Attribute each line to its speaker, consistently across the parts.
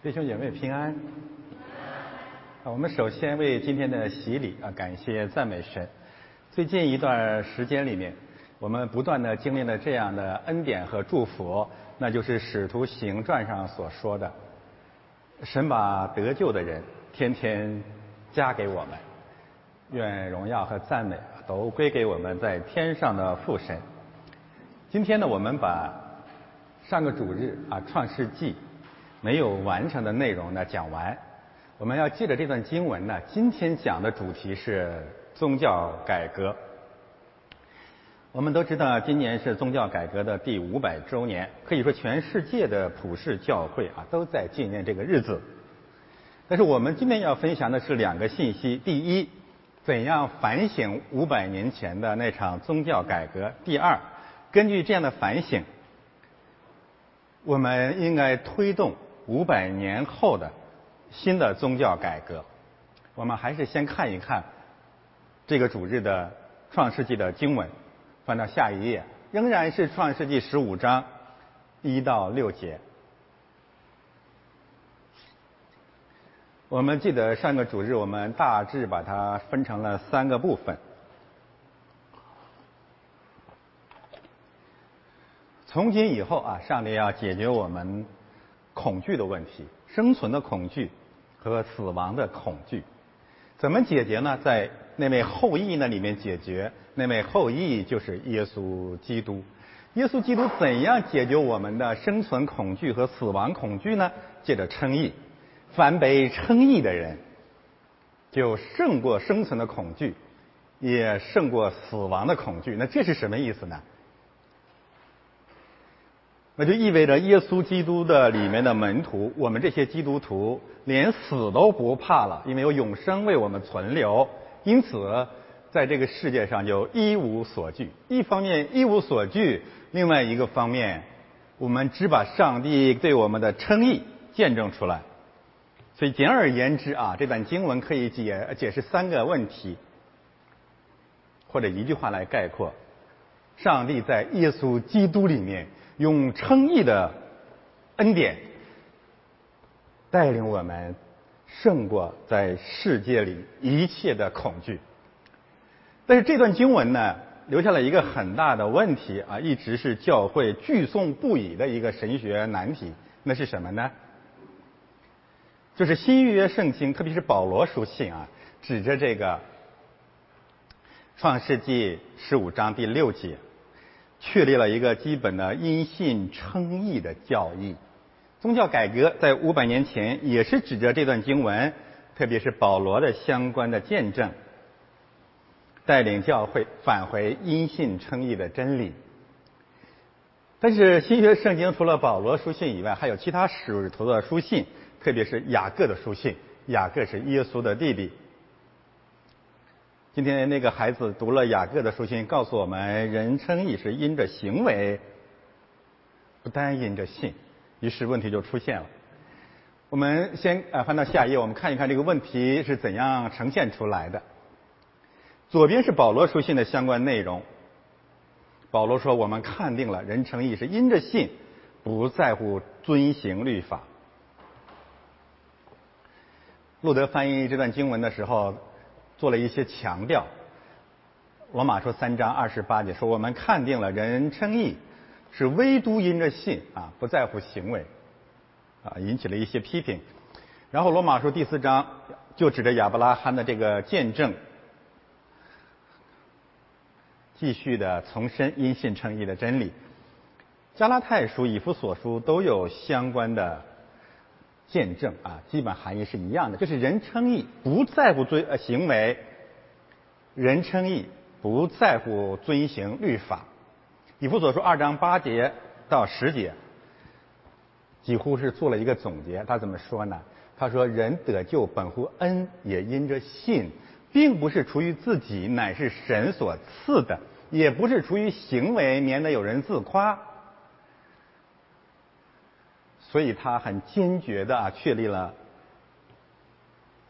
Speaker 1: 弟兄姐妹平安。啊，我们首先为今天的洗礼啊感谢赞美神。最近一段时间里面，我们不断的经历了这样的恩典和祝福，那就是《使徒行传》上所说的，神把得救的人天天加给我们，愿荣耀和赞美都归给我们在天上的父神。今天呢，我们把上个主日啊《创世纪》。没有完成的内容呢讲完，我们要借着这段经文呢，今天讲的主题是宗教改革。我们都知道，今年是宗教改革的第五百周年，可以说全世界的普世教会啊都在纪念这个日子。但是我们今天要分享的是两个信息：第一，怎样反省五百年前的那场宗教改革；第二，根据这样的反省，我们应该推动。五百年后的新的宗教改革，我们还是先看一看这个主日的创世纪的经文，翻到下一页，仍然是创世纪十五章一到六节。我们记得上个主日，我们大致把它分成了三个部分。从今以后啊，上帝要解决我们。恐惧的问题，生存的恐惧和死亡的恐惧，怎么解决呢？在那位后裔那里面解决，那位后裔就是耶稣基督。耶稣基督怎样解决我们的生存恐惧和死亡恐惧呢？借着称义，凡被称义的人，就胜过生存的恐惧，也胜过死亡的恐惧。那这是什么意思呢？那就意味着耶稣基督的里面的门徒，我们这些基督徒连死都不怕了，因为有永生为我们存留，因此在这个世界上就一无所惧。一方面一无所惧，另外一个方面，我们只把上帝对我们的称义见证出来。所以简而言之啊，这段经文可以解解释三个问题，或者一句话来概括：上帝在耶稣基督里面。用称义的恩典带领我们胜过在世界里一切的恐惧。但是这段经文呢，留下了一个很大的问题啊，一直是教会聚颂不已的一个神学难题。那是什么呢？就是新约圣经，特别是保罗书信啊，指着这个创世纪十五章第六节。确立了一个基本的因信称义的教义。宗教改革在五百年前也是指着这段经文，特别是保罗的相关的见证，带领教会返回因信称义的真理。但是新约圣经除了保罗书信以外，还有其他使徒的书信，特别是雅各的书信。雅各是耶稣的弟弟。今天那个孩子读了雅各的书信，告诉我们，人称义是因着行为，不单因着信。于是问题就出现了。我们先呃翻到下一页，我们看一看这个问题是怎样呈现出来的。左边是保罗书信的相关内容。保罗说：“我们看定了，人称义是因着信，不在乎遵行律法。”路德翻译这段经文的时候。做了一些强调。罗马书三章二十八节说：“我们看定了人称义是唯独因着信啊，不在乎行为啊，引起了一些批评。”然后罗马书第四章就指着亚伯拉罕的这个见证，继续的重申因信称义的真理。加拉太书、以弗所书都有相关的。见证啊，基本含义是一样的，就是人称义不在乎遵呃行为，人称义不在乎遵行律法。以弗所说二章八节到十节，几乎是做了一个总结。他怎么说呢？他说：“人得救本乎恩，也因着信，并不是出于自己，乃是神所赐的；也不是出于行为，免得有人自夸。”所以他很坚决的啊，确立了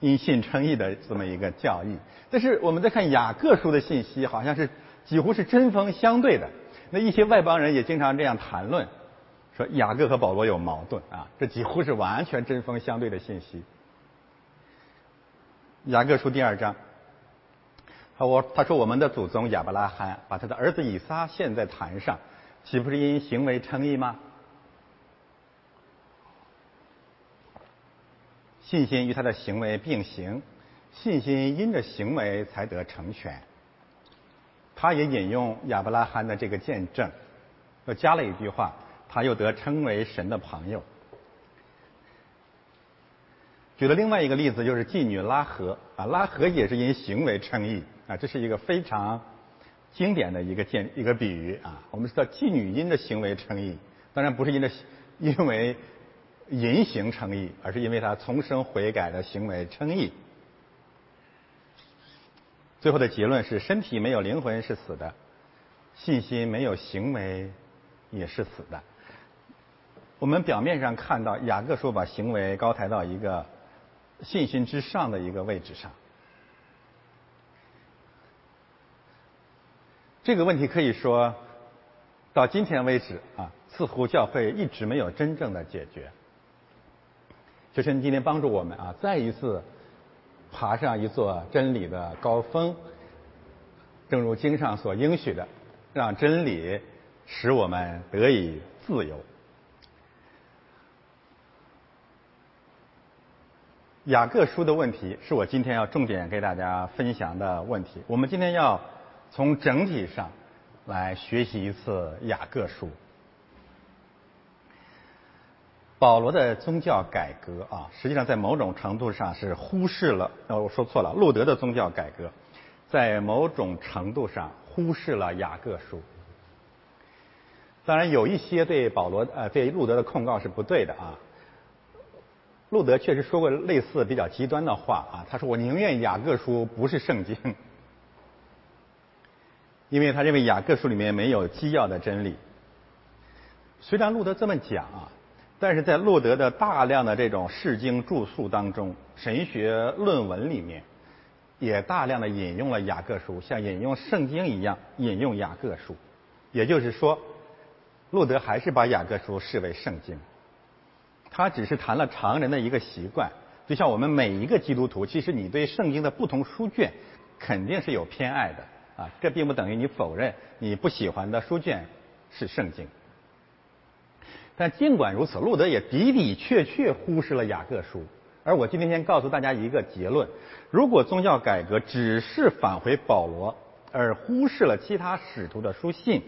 Speaker 1: 因信称义的这么一个教义。但是我们再看雅各书的信息，好像是几乎是针锋相对的。那一些外邦人也经常这样谈论，说雅各和保罗有矛盾啊，这几乎是完全针锋相对的信息。雅各书第二章，他我他说我们的祖宗亚伯拉罕把他的儿子以撒献在坛上，岂不是因行为称义吗？信心与他的行为并行，信心因着行为才得成全。他也引用亚伯拉罕的这个见证，又加了一句话：他又得称为神的朋友。举了另外一个例子，就是妓女拉合啊，拉合也是因行为称义啊，这是一个非常经典的一个见一个比喻啊。我们知道妓女因着行为称义，当然不是因着因为。淫行称义，而是因为他重生悔改的行为称义。最后的结论是：身体没有灵魂是死的，信心没有行为也是死的。我们表面上看到雅各说把行为高抬到一个信心之上的一个位置上，这个问题可以说到今天为止啊，似乎教会一直没有真正的解决。求神今天帮助我们啊，再一次爬上一座真理的高峰。正如经上所应许的，让真理使我们得以自由。雅各书的问题是我今天要重点给大家分享的问题。我们今天要从整体上来学习一次雅各书。保罗的宗教改革啊，实际上在某种程度上是忽视了，呃，我说错了，路德的宗教改革，在某种程度上忽视了雅各书。当然，有一些对保罗呃对路德的控告是不对的啊。路德确实说过类似比较极端的话啊，他说我宁愿雅各书不是圣经，因为他认为雅各书里面没有基要的真理。虽然路德这么讲啊。但是在路德的大量的这种释经著述当中，神学论文里面，也大量的引用了雅各书，像引用圣经一样引用雅各书。也就是说，路德还是把雅各书视为圣经。他只是谈了常人的一个习惯，就像我们每一个基督徒，其实你对圣经的不同书卷肯定是有偏爱的啊，这并不等于你否认你不喜欢的书卷是圣经。但尽管如此，路德也的的确确忽视了雅各书。而我今天先告诉大家一个结论：如果宗教改革只是返回保罗，而忽视了其他使徒的书信，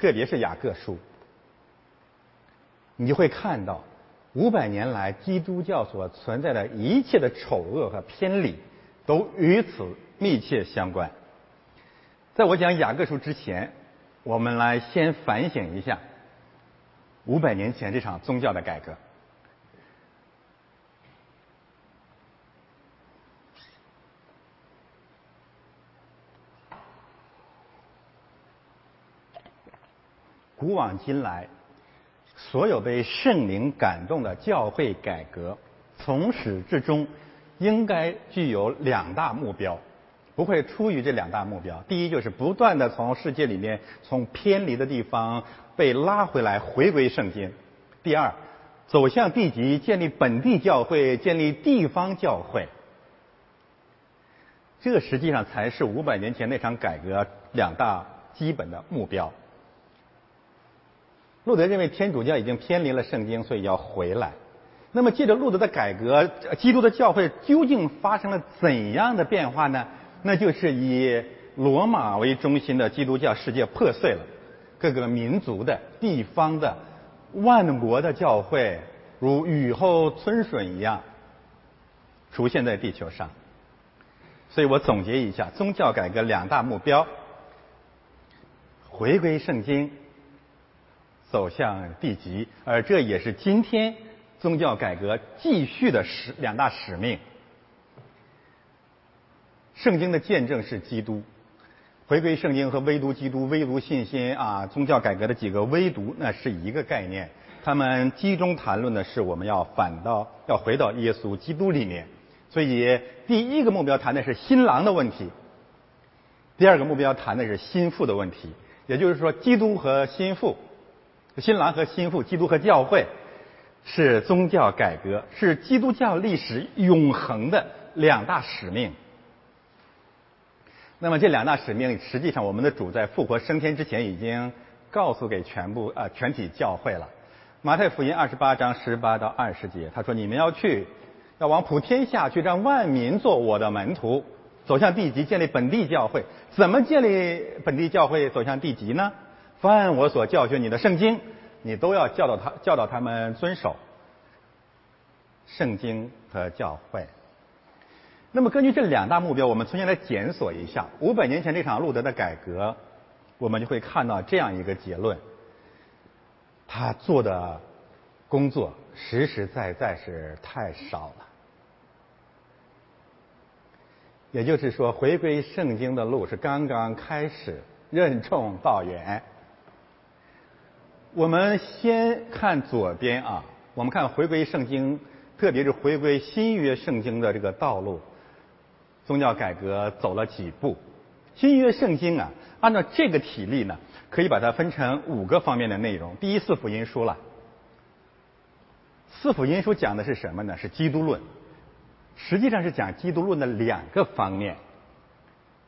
Speaker 1: 特别是雅各书，你就会看到五百年来基督教所存在的一切的丑恶和偏离，都与此密切相关。在我讲雅各书之前，我们来先反省一下。五百年前这场宗教的改革，古往今来，所有被圣灵感动的教会改革，从始至终应该具有两大目标，不会出于这两大目标。第一，就是不断的从世界里面从偏离的地方。被拉回来，回归圣经。第二，走向地级，建立本地教会，建立地方教会。这实际上才是五百年前那场改革两大基本的目标。路德认为天主教已经偏离了圣经，所以要回来。那么，借着路德的改革，基督的教会究竟发生了怎样的变化呢？那就是以罗马为中心的基督教世界破碎了。各个民族的地方的万国的教会，如雨后春笋一样出现在地球上。所以我总结一下，宗教改革两大目标：回归圣经，走向地极。而这也是今天宗教改革继续的使两大使命。圣经的见证是基督。回归圣经和唯独基督、唯独信心啊，宗教改革的几个唯独，那是一个概念。他们集中谈论的是我们要反到要回到耶稣基督里面。所以第一个目标谈的是新郎的问题，第二个目标谈的是心腹的问题。也就是说，基督和心腹新郎和新妇，基督和教会，是宗教改革，是基督教历史永恒的两大使命。那么这两大使命，实际上我们的主在复活升天之前已经告诉给全部啊全体教会了。马太福音二十八章十八到二十节，他说：“你们要去，要往普天下去，让万民做我的门徒，走向地级，建立本地教会。怎么建立本地教会，走向地级呢？凡我所教训你的圣经，你都要教导他，教导他们遵守圣经和教会。”那么，根据这两大目标，我们重新来检索一下五百年前这场路德的改革，我们就会看到这样一个结论：他做的工作实实在在是太少了。也就是说，回归圣经的路是刚刚开始，任重道远。我们先看左边啊，我们看回归圣经，特别是回归新约圣经的这个道路。宗教改革走了几步？新约圣经啊，按照这个体例呢，可以把它分成五个方面的内容。第一，四福音书了。四福音书讲的是什么呢？是基督论，实际上是讲基督论的两个方面。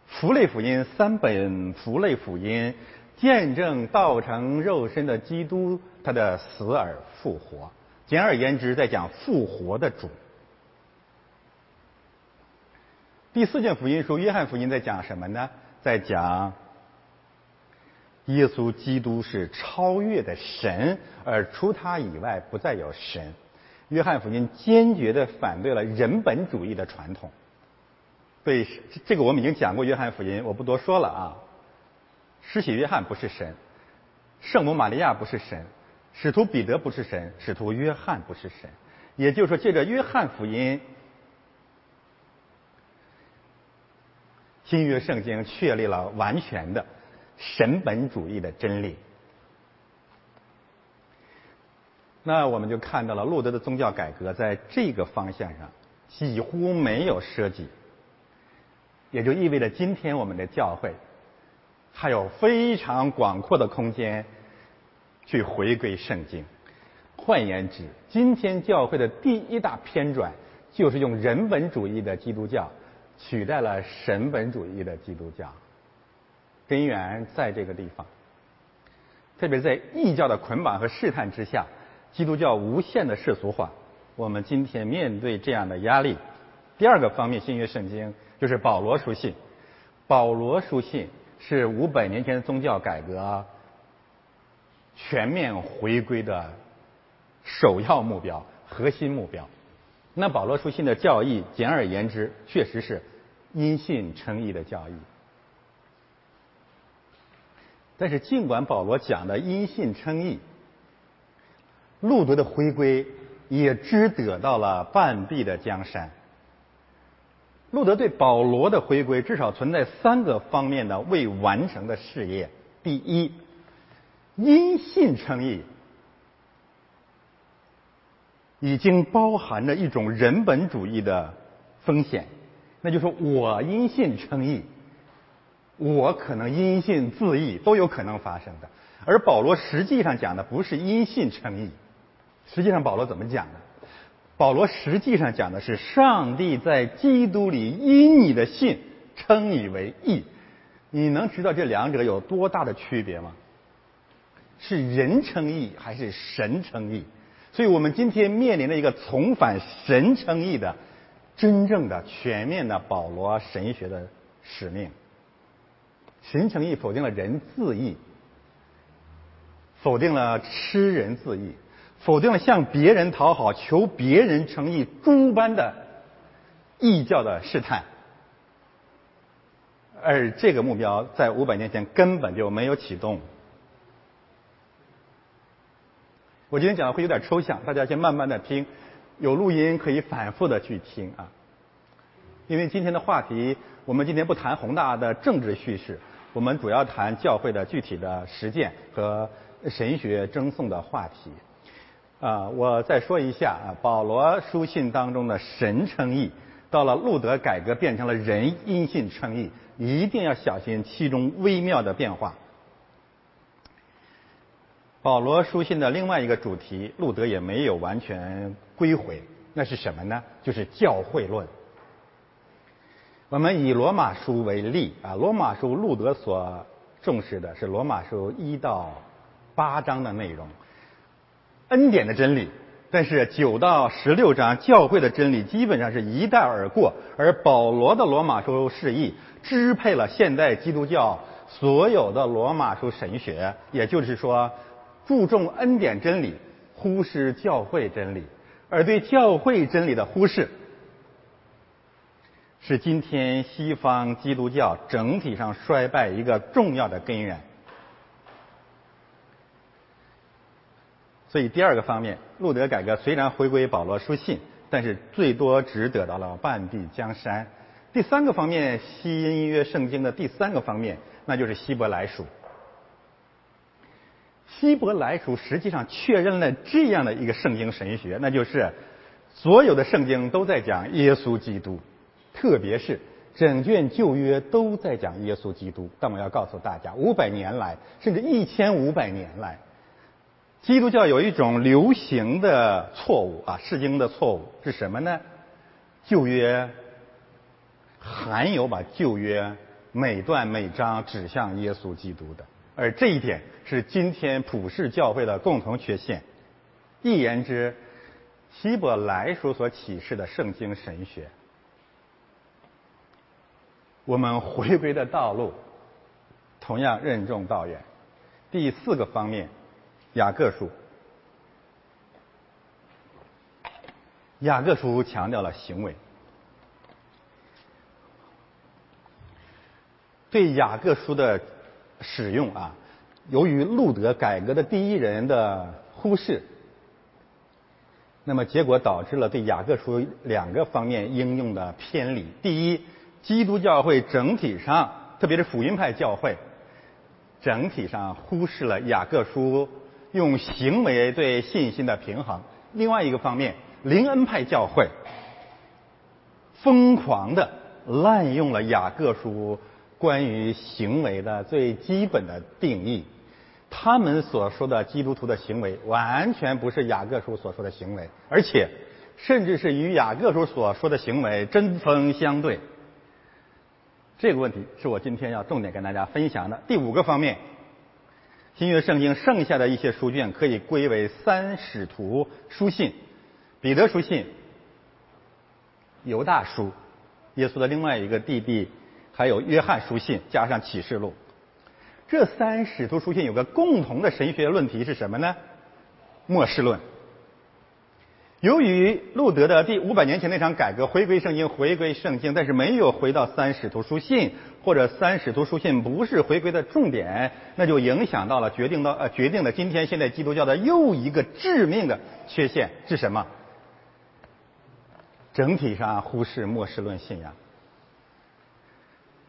Speaker 1: 福类福音三本福类福音，见证道成肉身的基督他的死而复活。简而言之，在讲复活的主。第四卷福音书《约翰福音》在讲什么呢？在讲耶稣基督是超越的神，而除他以外不再有神。约翰福音坚决的反对了人本主义的传统。对这个我们已经讲过约翰福音，我不多说了啊。施洗约翰不是神，圣母玛利亚不是神，使徒彼得不是神，使徒约翰不是神。也就是说，借着约翰福音。新约圣经确立了完全的神本主义的真理。那我们就看到了路德的宗教改革在这个方向上几乎没有涉及，也就意味着今天我们的教会还有非常广阔的空间去回归圣经。换言之，今天教会的第一大偏转就是用人本主义的基督教。取代了神本主义的基督教，根源在这个地方。特别在异教的捆绑和试探之下，基督教无限的世俗化。我们今天面对这样的压力，第二个方面，新约圣经就是保罗书信。保罗书信是五百年前宗教改革全面回归的首要目标、核心目标。那保罗书信的教义，简而言之，确实是。因信称义的教义，但是尽管保罗讲的因信称义，路德的回归也只得到了半壁的江山。路德对保罗的回归至少存在三个方面的未完成的事业：第一，因信称义已经包含着一种人本主义的风险。那就是我因信称义，我可能因信自义都有可能发生的。而保罗实际上讲的不是因信称义，实际上保罗怎么讲的？保罗实际上讲的是上帝在基督里因你的信称你为义。你能知道这两者有多大的区别吗？是人称义还是神称义？所以我们今天面临着一个重返神称义的。真正的全面的保罗神学的使命，神诚意否定了人自义，否定了吃人自义，否定了向别人讨好、求别人诚意诸般的异教的试探，而这个目标在五百年前根本就没有启动。我今天讲的会有点抽象，大家先慢慢的听。有录音可以反复的去听啊，因为今天的话题，我们今天不谈宏大的政治叙事，我们主要谈教会的具体的实践和神学争讼的话题。啊，我再说一下啊，保罗书信当中的神称义，到了路德改革变成了人因信称义，一定要小心其中微妙的变化。保罗书信的另外一个主题，路德也没有完全归回，那是什么呢？就是教会论。我们以罗马书为例啊，罗马书路德所重视的是罗马书一到八章的内容，恩典的真理。但是九到十六章教会的真理基本上是一带而过，而保罗的罗马书释义支配了现代基督教所有的罗马书神学，也就是说。注重恩典真理，忽视教会真理，而对教会真理的忽视，是今天西方基督教整体上衰败一个重要的根源。所以第二个方面，路德改革虽然回归保罗书信，但是最多只得到了半壁江山。第三个方面，西音约圣经的第三个方面，那就是希伯来书。希伯来书实际上确认了这样的一个圣经神学，那就是所有的圣经都在讲耶稣基督，特别是整卷旧约都在讲耶稣基督。但我要告诉大家，五百年来，甚至一千五百年来，基督教有一种流行的错误啊，世经的错误是什么呢？旧约含有把旧约每段每章指向耶稣基督的。而这一点是今天普世教会的共同缺陷。一言之，希伯来书所启示的圣经神学，我们回归的道路同样任重道远。第四个方面，雅各书，雅各书强调了行为。对雅各书的。使用啊，由于路德改革的第一人的忽视，那么结果导致了对雅各书两个方面应用的偏离。第一，基督教会整体上，特别是福音派教会，整体上忽视了雅各书用行为对信心的平衡。另外一个方面，灵恩派教会疯狂的滥用了雅各书。关于行为的最基本的定义，他们所说的基督徒的行为，完全不是雅各书所说的行为，而且甚至是与雅各书所说的行为针锋相对。这个问题是我今天要重点跟大家分享的第五个方面。新约圣经剩下的一些书卷可以归为三使徒书信：彼得书信、犹大书、耶稣的另外一个弟弟。还有约翰书信加上启示录，这三使徒书信有个共同的神学论题是什么呢？末世论。由于路德的第五百年前那场改革回归圣经，回归圣经，但是没有回到三使徒书信，或者三使徒书信不是回归的重点，那就影响到了决定到呃决定了今天现在基督教的又一个致命的缺陷是什么？整体上忽视末世论信仰。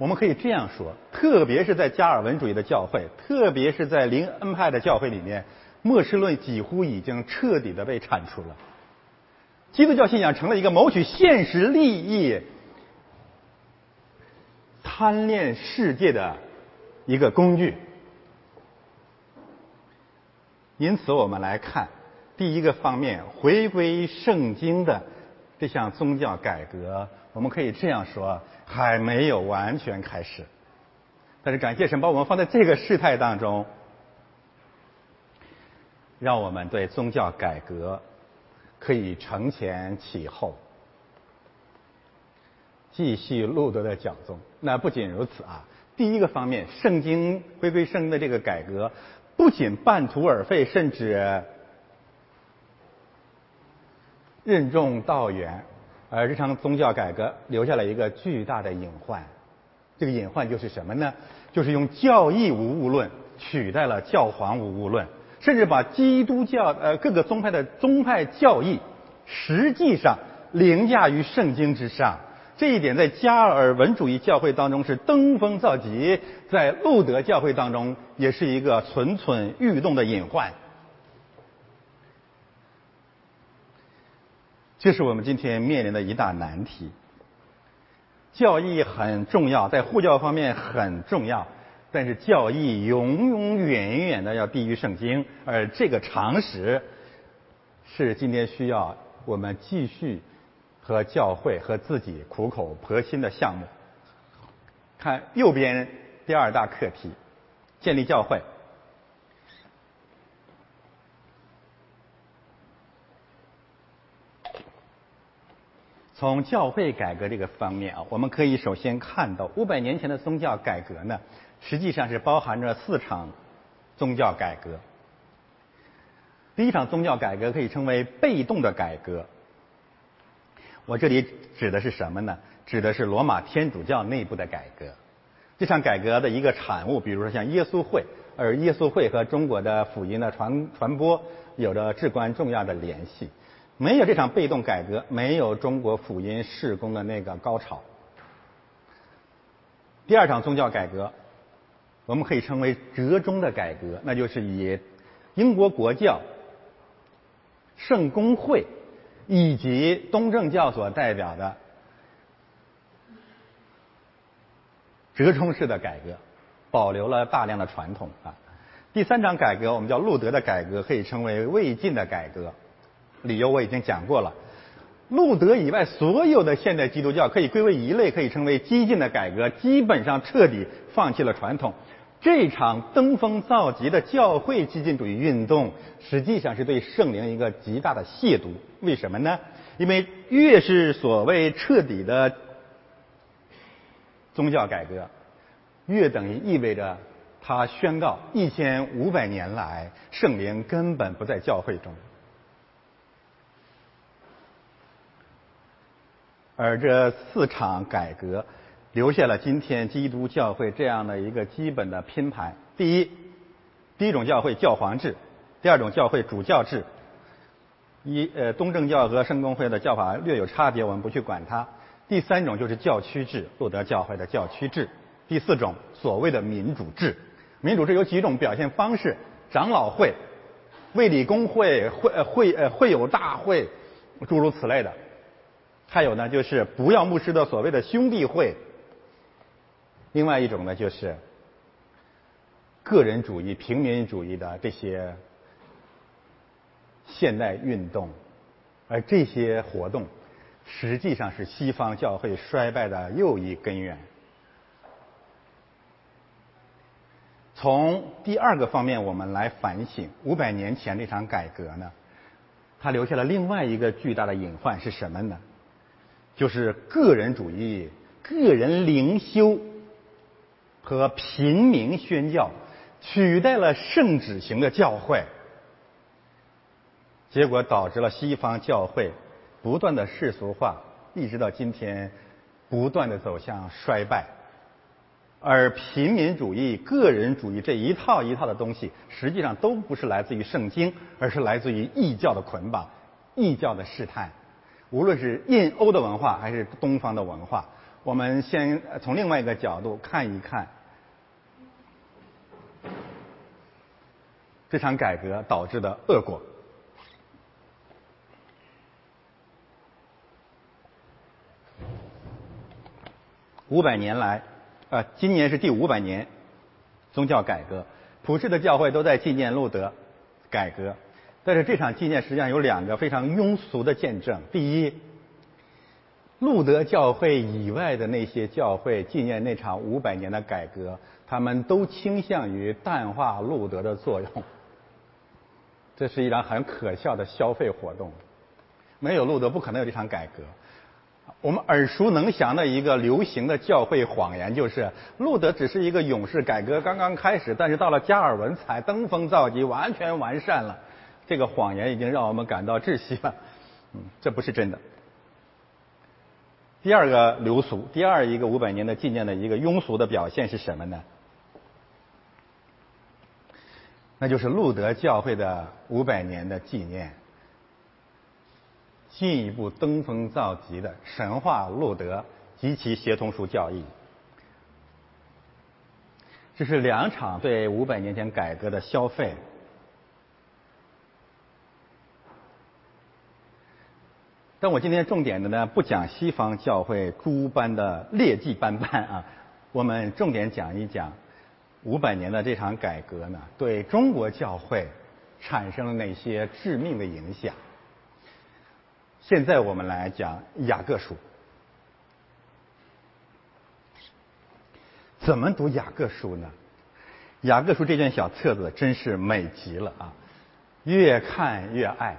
Speaker 1: 我们可以这样说，特别是在加尔文主义的教会，特别是在灵恩派的教会里面，末世论几乎已经彻底的被铲除了。基督教信仰成了一个谋取现实利益、贪恋世界的一个工具。因此，我们来看第一个方面，回归圣经的这项宗教改革。我们可以这样说，还没有完全开始。但是感谢神把我们放在这个事态当中，让我们对宗教改革可以承前启后，继续路德的讲宗。那不仅如此啊，第一个方面，圣经回归圣经的这个改革，不仅半途而废，甚至任重道远。而这场宗教改革留下了一个巨大的隐患，这个隐患就是什么呢？就是用教义无误论取代了教皇无误论，甚至把基督教呃各个宗派的宗派教义实际上凌驾于圣经之上。这一点在加尔文主义教会当中是登峰造极，在路德教会当中也是一个蠢蠢欲动的隐患。这是我们今天面临的一大难题。教义很重要，在护教方面很重要，但是教义永永远远的要低于圣经，而这个常识是今天需要我们继续和教会和自己苦口婆心的项目。看右边第二大课题，建立教会。从教会改革这个方面啊，我们可以首先看到五百年前的宗教改革呢，实际上是包含着四场宗教改革。第一场宗教改革可以称为被动的改革。我这里指的是什么呢？指的是罗马天主教内部的改革。这场改革的一个产物，比如说像耶稣会，而耶稣会和中国的福音的传传播有着至关重要的联系。没有这场被动改革，没有中国福音事工的那个高潮。第二场宗教改革，我们可以称为折中的改革，那就是以英国国教、圣公会以及东正教所代表的折中式的改革，保留了大量的传统啊。第三场改革，我们叫路德的改革，可以称为魏晋的改革。理由我已经讲过了，路德以外所有的现代基督教可以归为一类，可以称为激进的改革，基本上彻底放弃了传统。这场登峰造极的教会激进主义运动，实际上是对圣灵一个极大的亵渎。为什么呢？因为越是所谓彻底的宗教改革，越等于意味着他宣告一千五百年来圣灵根本不在教会中。而这四场改革，留下了今天基督教会这样的一个基本的拼盘：第一，第一种教会教皇制；第二种教会主教制。一呃，东正教和圣公会的教法略有差别，我们不去管它。第三种就是教区制，路德教会的教区制。第四种所谓的民主制，民主制有几种表现方式：长老会、卫理公会、会会呃会友大会，诸如此类的。还有呢，就是不要牧师的所谓的兄弟会。另外一种呢，就是个人主义、平民主义的这些现代运动，而这些活动实际上是西方教会衰败的又一根源。从第二个方面，我们来反省五百年前这场改革呢，它留下了另外一个巨大的隐患是什么呢？就是个人主义、个人灵修和平民宣教取代了圣旨型的教会，结果导致了西方教会不断的世俗化，一直到今天不断的走向衰败。而平民主义、个人主义这一套一套的东西，实际上都不是来自于圣经，而是来自于异教的捆绑、异教的试探。无论是印欧的文化还是东方的文化，我们先从另外一个角度看一看这场改革导致的恶果。五百年来，啊，今年是第五百年宗教改革，普世的教会都在纪念路德改革。但是这场纪念实际上有两个非常庸俗的见证。第一，路德教会以外的那些教会纪念那场五百年的改革，他们都倾向于淡化路德的作用。这是一场很可笑的消费活动。没有路德，不可能有这场改革。我们耳熟能详的一个流行的教会谎言就是，路德只是一个勇士，改革刚刚开始，但是到了加尔文才登峰造极，完全完善了。这个谎言已经让我们感到窒息了，嗯，这不是真的。第二个流俗，第二一个五百年的纪念的一个庸俗的表现是什么呢？那就是路德教会的五百年的纪念，进一步登峰造极的神话路德及其协同书教义。这是两场对五百年前改革的消费。但我今天重点的呢，不讲西方教会诸般的劣迹斑斑啊，我们重点讲一讲五百年的这场改革呢，对中国教会产生了哪些致命的影响？现在我们来讲雅各书，怎么读雅各书呢？雅各书这卷小册子真是美极了啊！越看越爱，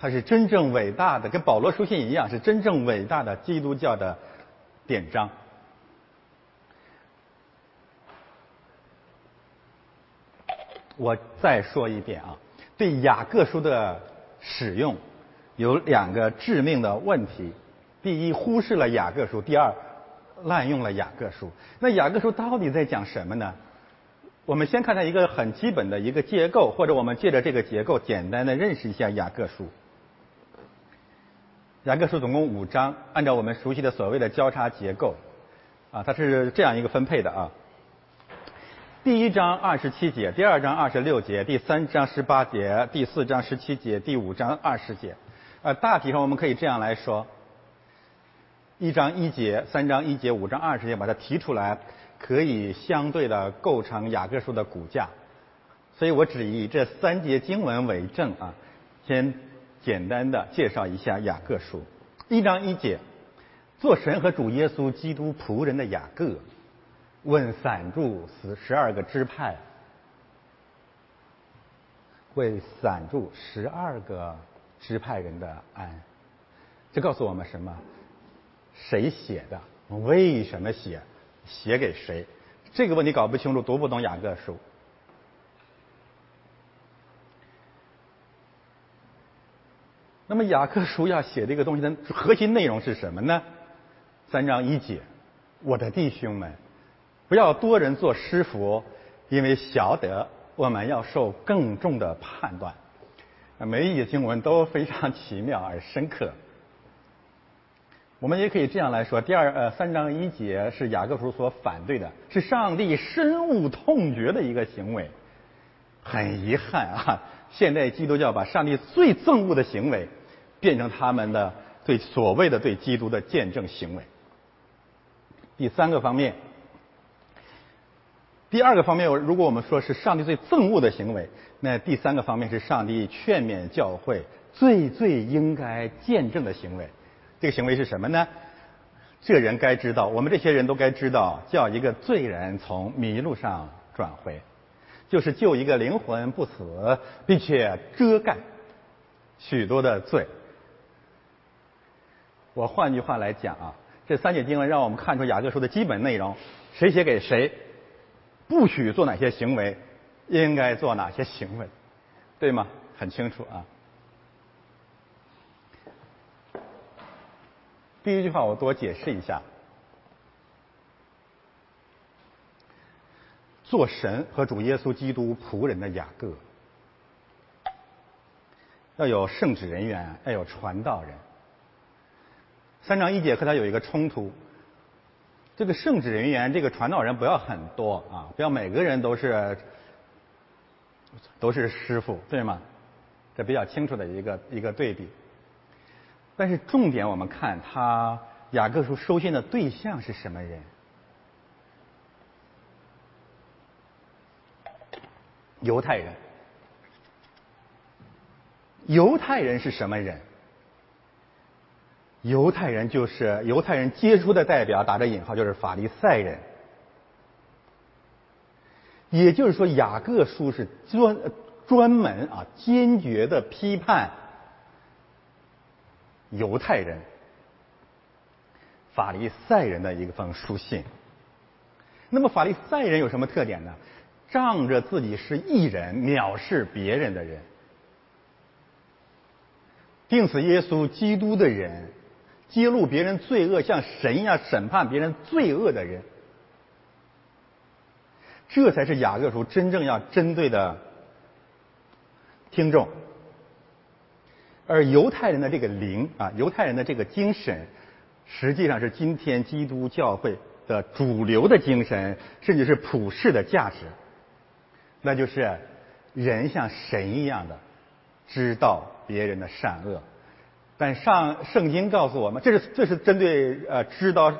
Speaker 1: 它是真正伟大的，跟保罗书信一样，是真正伟大的基督教的典章。我再说一遍啊，对雅各书的使用有两个致命的问题：第一，忽视了雅各书；第二，滥用了雅各书。那雅各书到底在讲什么呢？我们先看它一个很基本的一个结构，或者我们借着这个结构简单的认识一下雅各书。雅各书总共五章，按照我们熟悉的所谓的交叉结构，啊，它是这样一个分配的啊。第一章二十七节，第二章二十六节，第三章十八节，第四章十七节，第五章二十节。呃，大体上我们可以这样来说：一章一节，三章一节，五章二十节，把它提出来，可以相对的构成雅各书的骨架。所以我只以这三节经文为证啊，先简单的介绍一下雅各书。一章一节，做神和主耶稣基督仆人的雅各。问散住十十二个支派，为散住十二个支派人的安，这告诉我们什么？谁写的？为什么写？写给谁？这个问题搞不清楚，读不懂雅各书。那么雅各书要写这个东西的核心内容是什么呢？三章一节，我的弟兄们。不要多人做师傅，因为晓得我们要受更重的判断。每一节经文都非常奇妙而深刻。我们也可以这样来说：第二呃三章一节是雅各书所反对的，是上帝深恶痛绝的一个行为。很遗憾啊，现代基督教把上帝最憎恶的行为变成他们的对所谓的对基督的见证行为。第三个方面。第二个方面，如果我们说是上帝最憎恶的行为，那第三个方面是上帝劝勉教会最最应该见证的行为。这个行为是什么呢？这人该知道，我们这些人都该知道，叫一个罪人从迷路上转回，就是救一个灵魂不死，并且遮盖许多的罪。我换句话来讲啊，这三节经文让我们看出雅各书的基本内容：谁写给谁。不许做哪些行为，应该做哪些行为，对吗？很清楚啊。第一句话我多解释一下：做神和主耶稣基督仆人的雅各，要有圣旨人员，要有传道人。三章一节和他有一个冲突。这个圣旨人员，这个传道人不要很多啊，不要每个人都是都是师傅，对吗？这比较清楚的一个一个对比。但是重点我们看他雅各书收信的对象是什么人？犹太人。犹太人是什么人？犹太人就是犹太人杰出的代表，打着引号就是法利赛人。也就是说，雅各书是专专门啊坚决的批判犹太人、法利赛人的一封书信。那么，法利赛人有什么特点呢？仗着自己是异人，藐视别人的人，定死耶稣基督的人。揭露别人罪恶，像神一样审判别人罪恶的人，这才是雅各书真正要针对的听众。而犹太人的这个灵啊，犹太人的这个精神，实际上是今天基督教会的主流的精神，甚至是普世的价值。那就是人像神一样的知道别人的善恶。但上圣经告诉我们，这是这是针对呃知道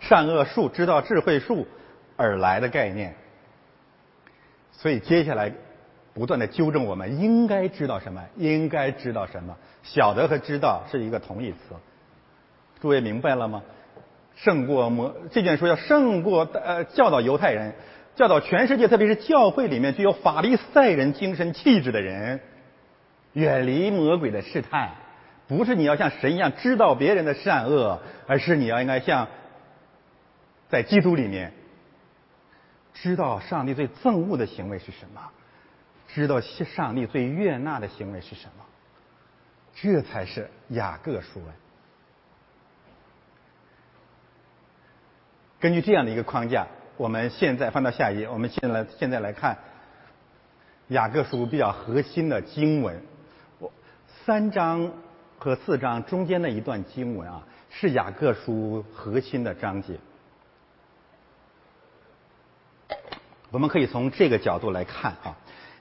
Speaker 1: 善恶术、知道智慧术而来的概念。所以接下来不断的纠正我们应该知道什么，应该知道什么。晓得和知道是一个同义词，诸位明白了吗？胜过魔这卷书要胜过呃教导犹太人，教导全世界，特别是教会里面具有法利赛人精神气质的人，远离魔鬼的试探。不是你要像神一样知道别人的善恶，而是你要应该像在基督里面知道上帝最憎恶的行为是什么，知道上帝最悦纳的行为是什么。这才是雅各书啊！根据这样的一个框架，我们现在翻到下一页，我们现在现在来看雅各书比较核心的经文。我三章和四章中间的一段经文啊，是雅各书核心的章节。我们可以从这个角度来看啊。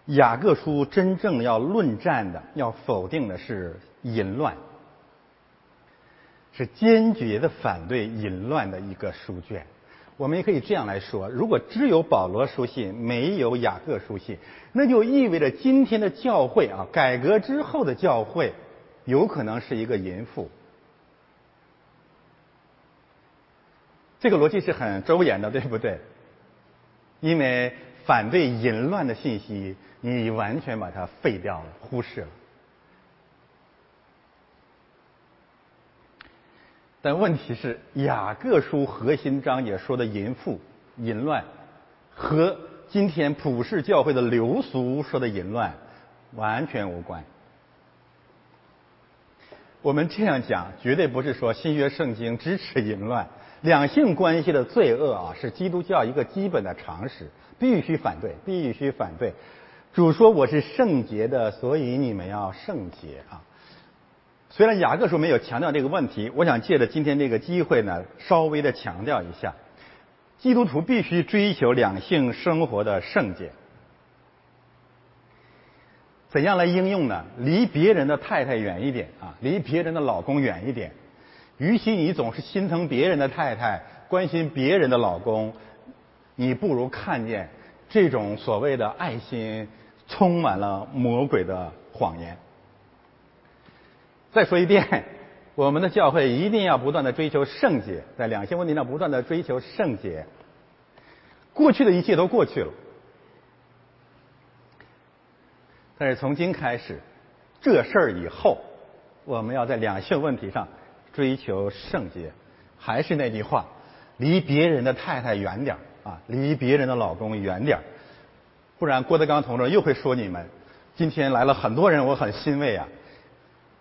Speaker 1: 雅各书真正要论战的、要否定的是淫乱，是坚决的反对淫乱的一个书卷。我们也可以这样来说：如果只有保罗书信，没有雅各书信，那就意味着今天的教会啊，改革之后的教会，有可能是一个淫妇。这个逻辑是很周延的，对不对？因为反对淫乱的信息。你完全把它废掉了，忽视了。但问题是，雅各书核心章节说的淫妇、淫乱，和今天普世教会的流俗说的淫乱完全无关。我们这样讲，绝对不是说新约圣经支持淫乱，两性关系的罪恶啊，是基督教一个基本的常识，必须反对，必须反对。主说我是圣洁的，所以你们要圣洁啊。虽然雅各书没有强调这个问题，我想借着今天这个机会呢，稍微的强调一下：基督徒必须追求两性生活的圣洁。怎样来应用呢？离别人的太太远一点啊，离别人的老公远一点。与其你总是心疼别人的太太，关心别人的老公，你不如看见这种所谓的爱心。充满了魔鬼的谎言。再说一遍，我们的教会一定要不断的追求圣洁，在两性问题上不断的追求圣洁。过去的一切都过去了，但是从今开始，这事儿以后，我们要在两性问题上追求圣洁。还是那句话，离别人的太太远点儿啊，离别人的老公远点儿不然郭德纲同志又会说你们。今天来了很多人，我很欣慰啊。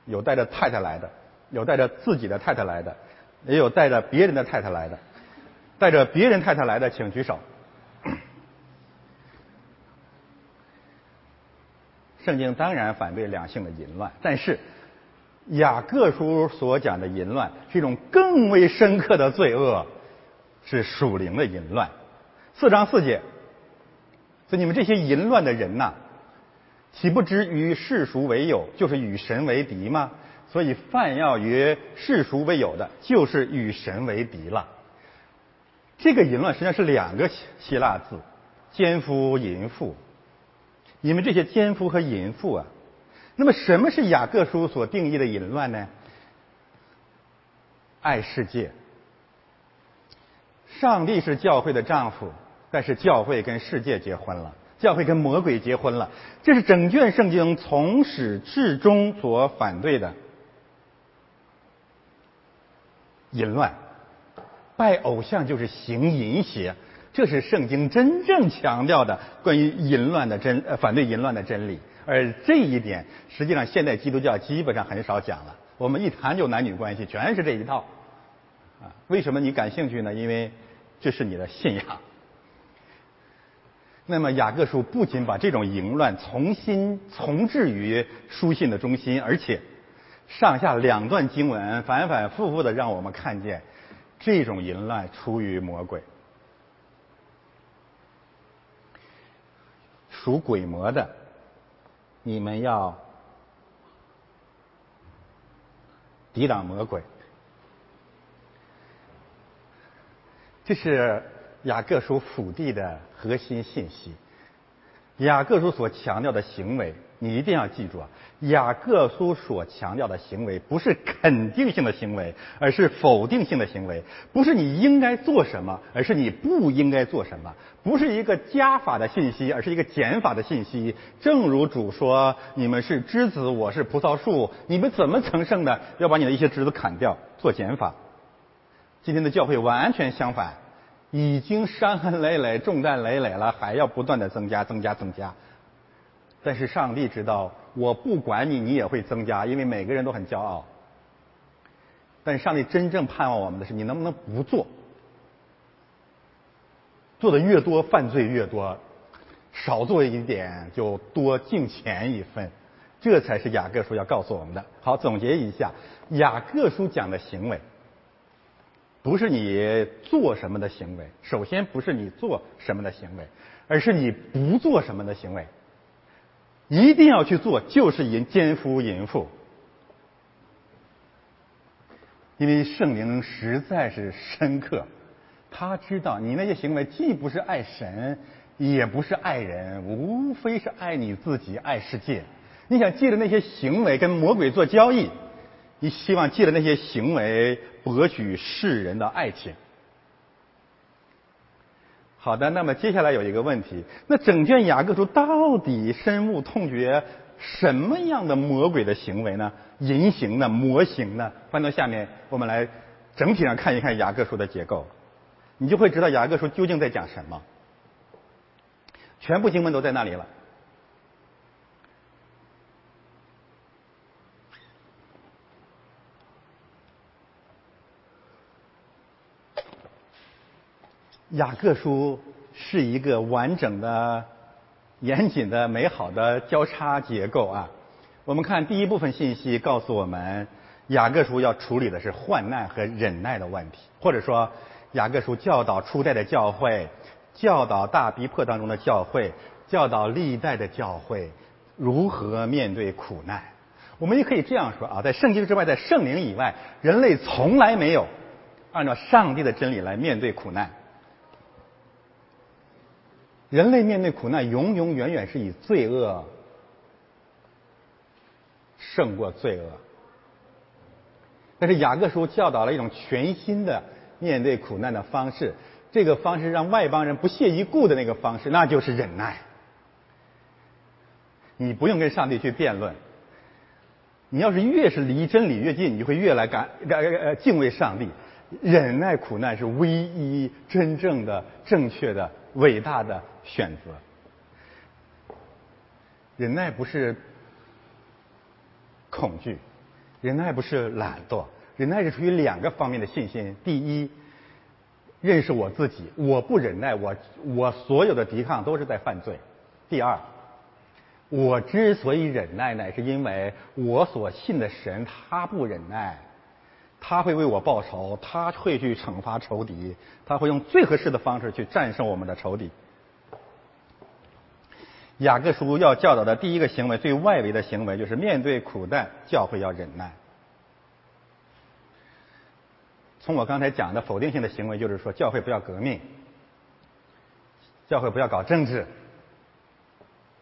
Speaker 1: 有带着太太来的，有带着自己的太太来的，也有带着别人的太太来的。带着别人太太来的，请举手。圣经当然反对两性的淫乱，但是雅各书所讲的淫乱是一种更为深刻的罪恶，是属灵的淫乱。四章四节。所以你们这些淫乱的人呐，岂不知与世俗为友，就是与神为敌吗？所以犯要与世俗为友的，就是与神为敌了。这个淫乱实际上是两个希腊字，奸夫淫妇。你们这些奸夫和淫妇啊，那么什么是雅各书所定义的淫乱呢？爱世界。上帝是教会的丈夫。但是教会跟世界结婚了，教会跟魔鬼结婚了，这是整卷圣经从始至终所反对的淫乱。拜偶像就是行淫邪，这是圣经真正强调的关于淫乱的真呃反对淫乱的真理。而这一点，实际上现代基督教基本上很少讲了。我们一谈就男女关系，全是这一套。啊，为什么你感兴趣呢？因为这是你的信仰。那么雅各书不仅把这种淫乱重新重置于书信的中心，而且上下两段经文反反复复的让我们看见这种淫乱出于魔鬼，属鬼魔的，你们要抵挡魔鬼。这是。雅各书辅地的核心信息，雅各书所强调的行为，你一定要记住啊！雅各书所强调的行为，不是肯定性的行为，而是否定性的行为；不是你应该做什么，而是你不应该做什么；不是一个加法的信息，而是一个减法的信息。正如主说：“你们是枝子，我是葡萄树，你们怎么成圣的？要把你的一些枝子砍掉，做减法。”今天的教会完全相反。已经伤痕累累、重担累累了，还要不断的增加、增加、增加。但是上帝知道，我不管你，你也会增加，因为每个人都很骄傲。但上帝真正盼望我们的是，你能不能不做？做的越多，犯罪越多；少做一点，就多敬钱一分。这才是雅各书要告诉我们的。好，总结一下，雅各书讲的行为。不是你做什么的行为，首先不是你做什么的行为，而是你不做什么的行为。一定要去做，就是淫奸夫淫妇，因为圣灵实在是深刻，他知道你那些行为既不是爱神，也不是爱人，无非是爱你自己，爱世界。你想借着那些行为跟魔鬼做交易。你希望借着那些行为博取世人的爱情。好的，那么接下来有一个问题：那整卷雅各书到底深恶痛绝什么样的魔鬼的行为呢？淫行呢？模型呢？翻到下面，我们来整体上看一看雅各书的结构，你就会知道雅各书究竟在讲什么。全部经文都在那里了。雅各书是一个完整的、严谨的、美好的交叉结构啊。我们看第一部分信息告诉我们，雅各书要处理的是患难和忍耐的问题，或者说，雅各书教导初代的教会，教导大逼迫当中的教会，教导历代的教会如何面对苦难。我们也可以这样说啊，在圣经之外，在圣灵以外，人类从来没有按照上帝的真理来面对苦难。人类面对苦难，永永远远是以罪恶胜过罪恶。但是雅各书教导了一种全新的面对苦难的方式，这个方式让外邦人不屑一顾的那个方式，那就是忍耐。你不用跟上帝去辩论，你要是越是离真理越近，你就会越来感感呃敬畏上帝。忍耐苦难是唯一真正的正确的伟大的。选择忍耐不是恐惧，忍耐不是懒惰，忍耐是出于两个方面的信心。第一，认识我自己，我不忍耐，我我所有的抵抗都是在犯罪。第二，我之所以忍耐，乃是因为我所信的神他不忍耐，他会为我报仇，他会去惩罚仇敌，他会用最合适的方式去战胜我们的仇敌。雅各书要教导的第一个行为，最外围的行为，就是面对苦难，教会要忍耐。从我刚才讲的否定性的行为，就是说，教会不要革命，教会不要搞政治，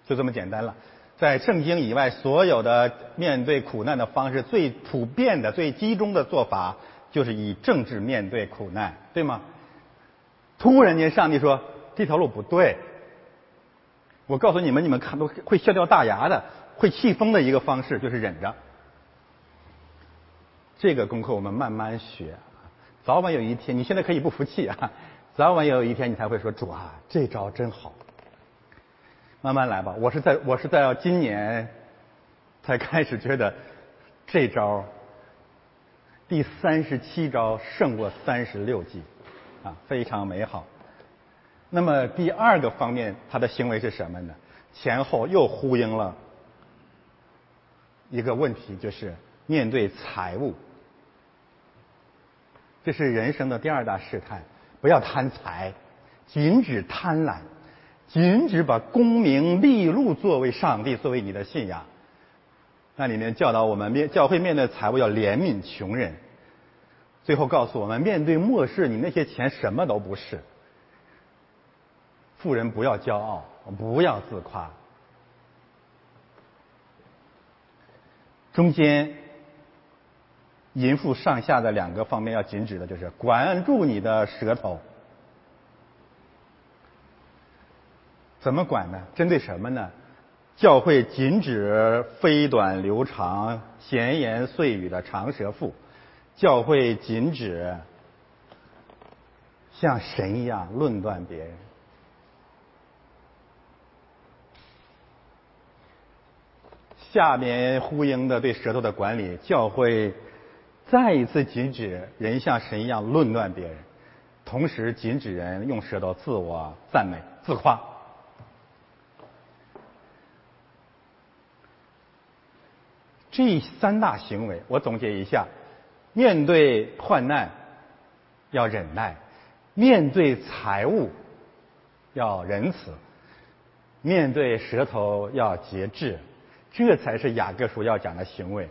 Speaker 1: 就这么简单了。在圣经以外，所有的面对苦难的方式，最普遍的、最集中的做法，就是以政治面对苦难，对吗？突然间，上帝说这条路不对。我告诉你们，你们看都会笑掉大牙的，会气疯的一个方式就是忍着。这个功课我们慢慢学，早晚有一天，你现在可以不服气啊，早晚有一天你才会说主啊，这招真好。慢慢来吧，我是在我是在今年才开始觉得这招第三十七招胜过三十六计啊，非常美好。那么第二个方面，他的行为是什么呢？前后又呼应了一个问题，就是面对财物，这是人生的第二大试探。不要贪财，禁止贪婪，禁止把功名利禄作为上帝，作为你的信仰。那里面教导我们面教会面对财物要怜悯穷人。最后告诉我们，面对末世，你那些钱什么都不是。富人不要骄傲，不要自夸。中间淫妇上下的两个方面要禁止的就是管住你的舌头。怎么管呢？针对什么呢？教会禁止飞短流长、闲言碎语的长舌妇，教会禁止像神一样论断别人。下面呼应的对舌头的管理，教会再一次禁止人像神一样论断别人，同时禁止人用舌头自我赞美、自夸。这三大行为，我总结一下：面对患难要忍耐，面对财物要仁慈，面对舌头要节制，这才是雅各书要讲的行为。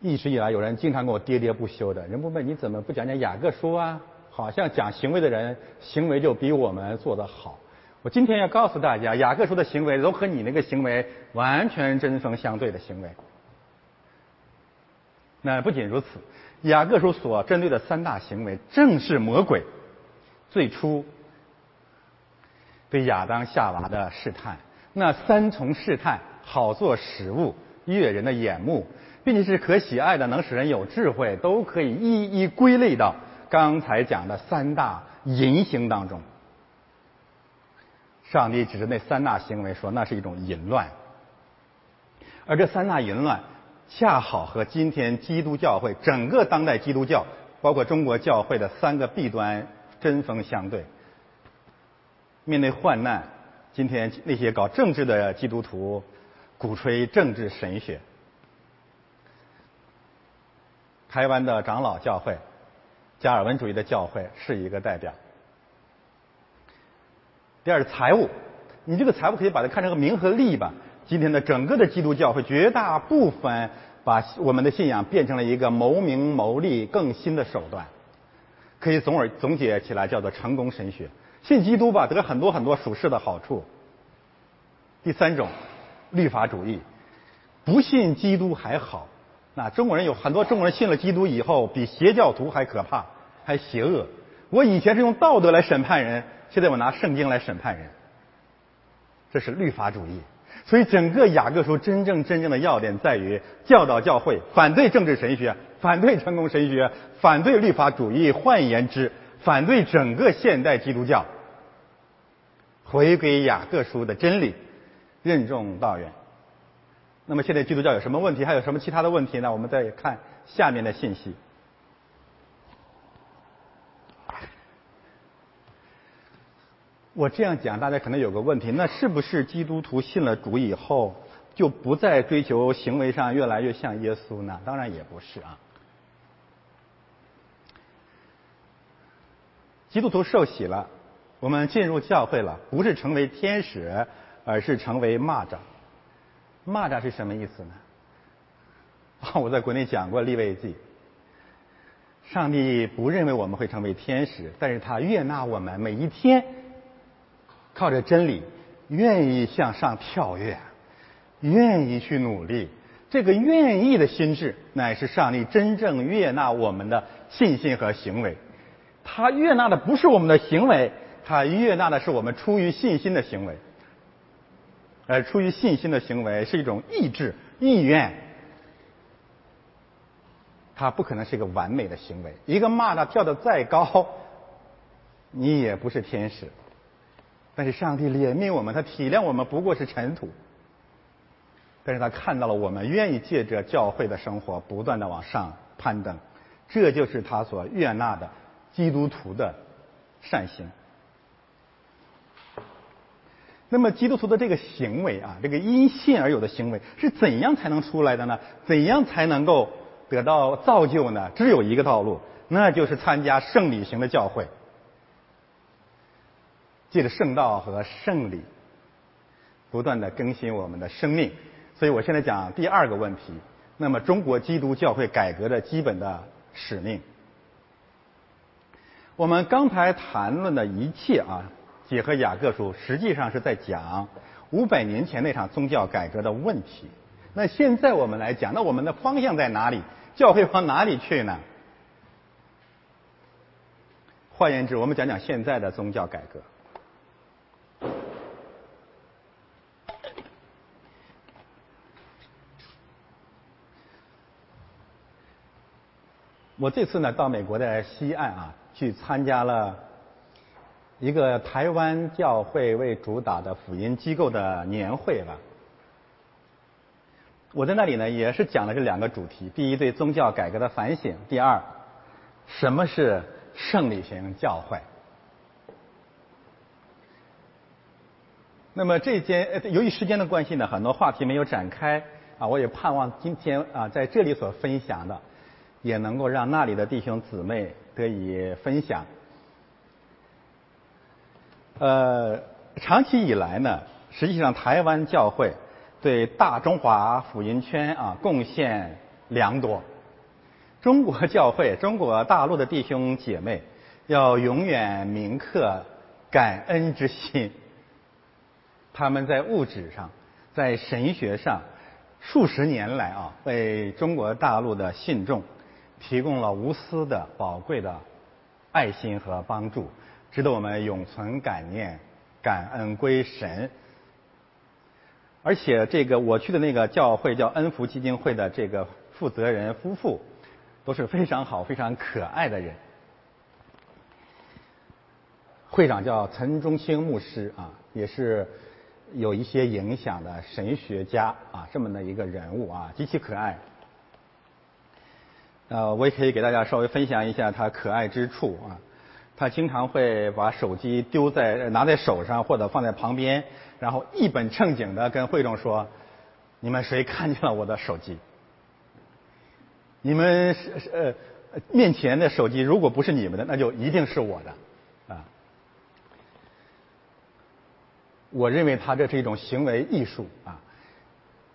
Speaker 1: 一直以来，有人经常跟我喋喋不休的，人不问你怎么不讲讲雅各书啊？好像讲行为的人，行为就比我们做得好。我今天要告诉大家，雅各书的行为都和你那个行为完全针锋相对的行为。那不仅如此，雅各书所针对的三大行为，正是魔鬼最初对亚当夏娃的试探。那三重试探，好做食物，悦人的眼目，并且是可喜爱的，能使人有智慧，都可以一一归类到刚才讲的三大淫行当中。上帝指着那三大行为说，那是一种淫乱，而这三大淫乱恰好和今天基督教会整个当代基督教，包括中国教会的三个弊端针锋相对。面对患难，今天那些搞政治的基督徒鼓吹政治神学，台湾的长老教会、加尔文主义的教会是一个代表。第二是财务，你这个财务可以把它看成个名和利吧。今天的整个的基督教会绝大部分把我们的信仰变成了一个谋名谋利更新的手段，可以总而总结起来叫做成功神学。信基督吧，得很多很多属世的好处。第三种，律法主义，不信基督还好。那中国人有很多中国人信了基督以后，比邪教徒还可怕，还邪恶。我以前是用道德来审判人。现在我拿圣经来审判人，这是律法主义。所以整个雅各书真正真正的要点在于教导教会，反对政治神学，反对成功神学，反对律法主义。换言之，反对整个现代基督教，回归雅各书的真理，任重道远。那么现在基督教有什么问题？还有什么其他的问题呢？我们再看下面的信息。我这样讲，大家可能有个问题：那是不是基督徒信了主以后，就不再追求行为上越来越像耶稣呢？当然也不是啊。基督徒受洗了，我们进入教会了，不是成为天使，而是成为蚂蚱。蚂蚱是什么意思呢？啊 我在国内讲过立位记。上帝不认为我们会成为天使，但是他悦纳我们每一天。靠着真理，愿意向上跳跃，愿意去努力，这个愿意的心智，乃是上帝真正悦纳我们的信心和行为。他悦纳的不是我们的行为，他悦纳的是我们出于信心的行为。而出于信心的行为是一种意志、意愿，它不可能是一个完美的行为。一个蚂蚱跳得再高，你也不是天使。但是上帝怜悯我们，他体谅我们不过是尘土。但是他看到了我们愿意借着教会的生活不断的往上攀登，这就是他所悦纳的基督徒的善行。那么基督徒的这个行为啊，这个因信而有的行为是怎样才能出来的呢？怎样才能够得到造就呢？只有一个道路，那就是参加圣礼型的教会。借着圣道和圣礼，不断的更新我们的生命。所以我现在讲第二个问题。那么，中国基督教会改革的基本的使命，我们刚才谈论的一切啊，结合雅各书，实际上是在讲五百年前那场宗教改革的问题。那现在我们来讲，那我们的方向在哪里？教会往哪里去呢？换言之，我们讲讲现在的宗教改革。我这次呢到美国的西岸啊，去参加了一个台湾教会为主导的福音机构的年会吧。我在那里呢也是讲了这两个主题：第一，对宗教改革的反省；第二，什么是圣礼型教会。那么这间由于时间的关系呢，很多话题没有展开啊，我也盼望今天啊在这里所分享的。也能够让那里的弟兄姊妹得以分享。呃，长期以来呢，实际上台湾教会对大中华福音圈啊贡献良多。中国教会、中国大陆的弟兄姐妹要永远铭刻感恩之心。他们在物质上，在神学上，数十年来啊，为中国大陆的信众。提供了无私的宝贵的爱心和帮助，值得我们永存感念、感恩归神。而且，这个我去的那个教会叫恩福基金会的这个负责人夫妇都是非常好、非常可爱的人。会长叫陈中兴牧师啊，也是有一些影响的神学家啊，这么的一个人物啊，极其可爱。呃，我也可以给大家稍微分享一下他可爱之处啊。他经常会把手机丢在拿在手上或者放在旁边，然后一本正经的跟会众说：“你们谁看见了我的手机？你们是呃面前的手机如果不是你们的，那就一定是我的啊。”我认为他这是一种行为艺术啊，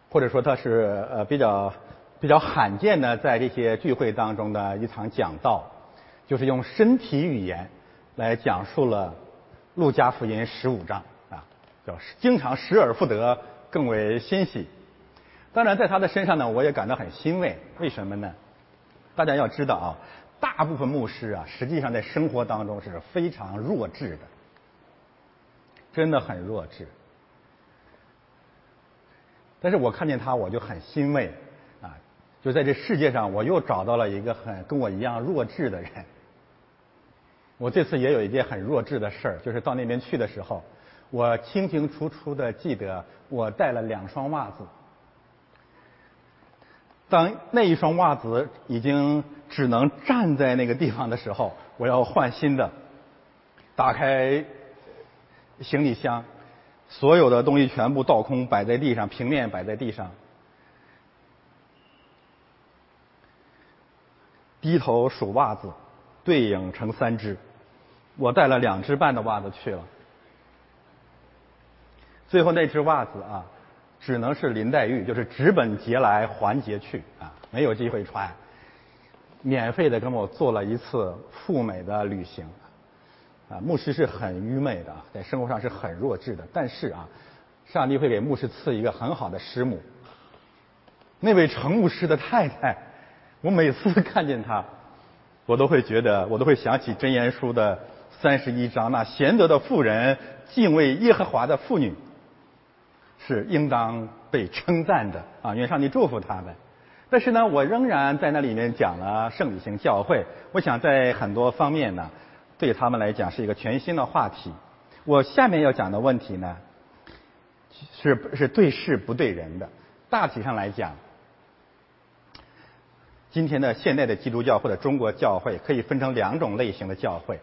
Speaker 1: 或者说他是呃比较。比较罕见的，在这些聚会当中的一场讲道，就是用身体语言来讲述了《路加福音》十五章啊，叫经常失而复得，更为欣喜。当然，在他的身上呢，我也感到很欣慰。为什么呢？大家要知道啊，大部分牧师啊，实际上在生活当中是非常弱智的，真的很弱智。但是我看见他，我就很欣慰啊。就在这世界上，我又找到了一个很跟我一样弱智的人。我这次也有一件很弱智的事儿，就是到那边去的时候，我清清楚楚的记得我带了两双袜子。当那一双袜子已经只能站在那个地方的时候，我要换新的。打开行李箱，所有的东西全部倒空，摆在地上，平面摆在地上。低头数袜子，对影成三只。我带了两只半的袜子去了，最后那只袜子啊，只能是林黛玉，就是直本节来还节去啊，没有机会穿。免费的跟我做了一次赴美的旅行，啊，牧师是很愚昧的，在生活上是很弱智的，但是啊，上帝会给牧师赐一个很好的师母。那位程牧师的太太。我每次看见她，我都会觉得，我都会想起真言书的三十一章，那贤德的妇人敬畏耶和华的妇女，是应当被称赞的啊！愿上帝祝福他们。但是呢，我仍然在那里面讲了圣礼型教会，我想在很多方面呢，对他们来讲是一个全新的话题。我下面要讲的问题呢，是是对事不对人的。大体上来讲。今天的现代的基督教或者中国教会可以分成两种类型的教会，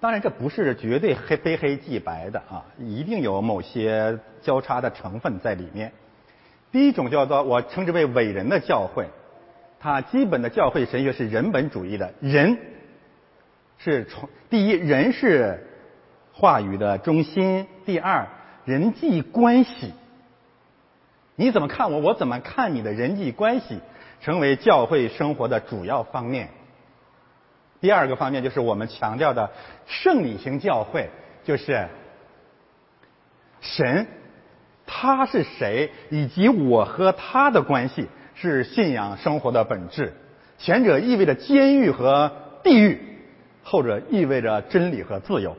Speaker 1: 当然这不是绝对黑非黑即白的啊，一定有某些交叉的成分在里面。第一种叫做我称之为伟人的教会，它基本的教会神学是人本主义的，人是从第一人是话语的中心，第二人际关系，你怎么看我，我怎么看你的人际关系。成为教会生活的主要方面。第二个方面就是我们强调的圣理型教会，就是神他是谁，以及我和他的关系是信仰生活的本质。前者意味着监狱和地狱，后者意味着真理和自由。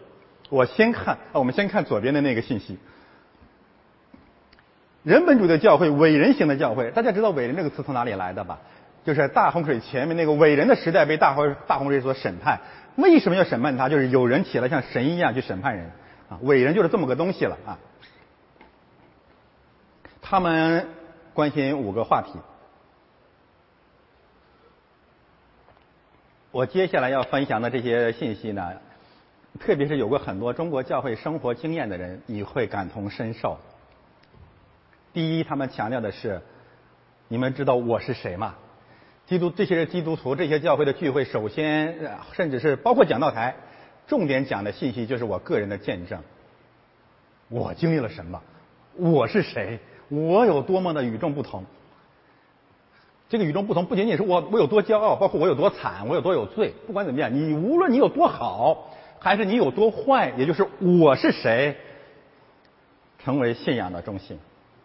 Speaker 1: 我先看，我们先看左边的那个信息。人本主义的教会，伟人型的教会，大家知道“伟人”这个词从哪里来的吧？就是大洪水前面那个伟人的时代被大洪大洪水所审判。为什么要审判他？就是有人起来像神一样去审判人啊！伟人就是这么个东西了啊！他们关心五个话题。我接下来要分享的这些信息呢，特别是有过很多中国教会生活经验的人，你会感同身受。第一，他们强调的是，你们知道我是谁吗？基督这些基督徒这些教会的聚会，首先甚至是包括讲道台，重点讲的信息就是我个人的见证。我经历了什么？我是谁？我有多么的与众不同？这个与众不同不仅仅是我我有多骄傲，包括我有多惨，我有多有罪。不管怎么样，你无论你有多好，还是你有多坏，也就是我是谁，成为信仰的中心，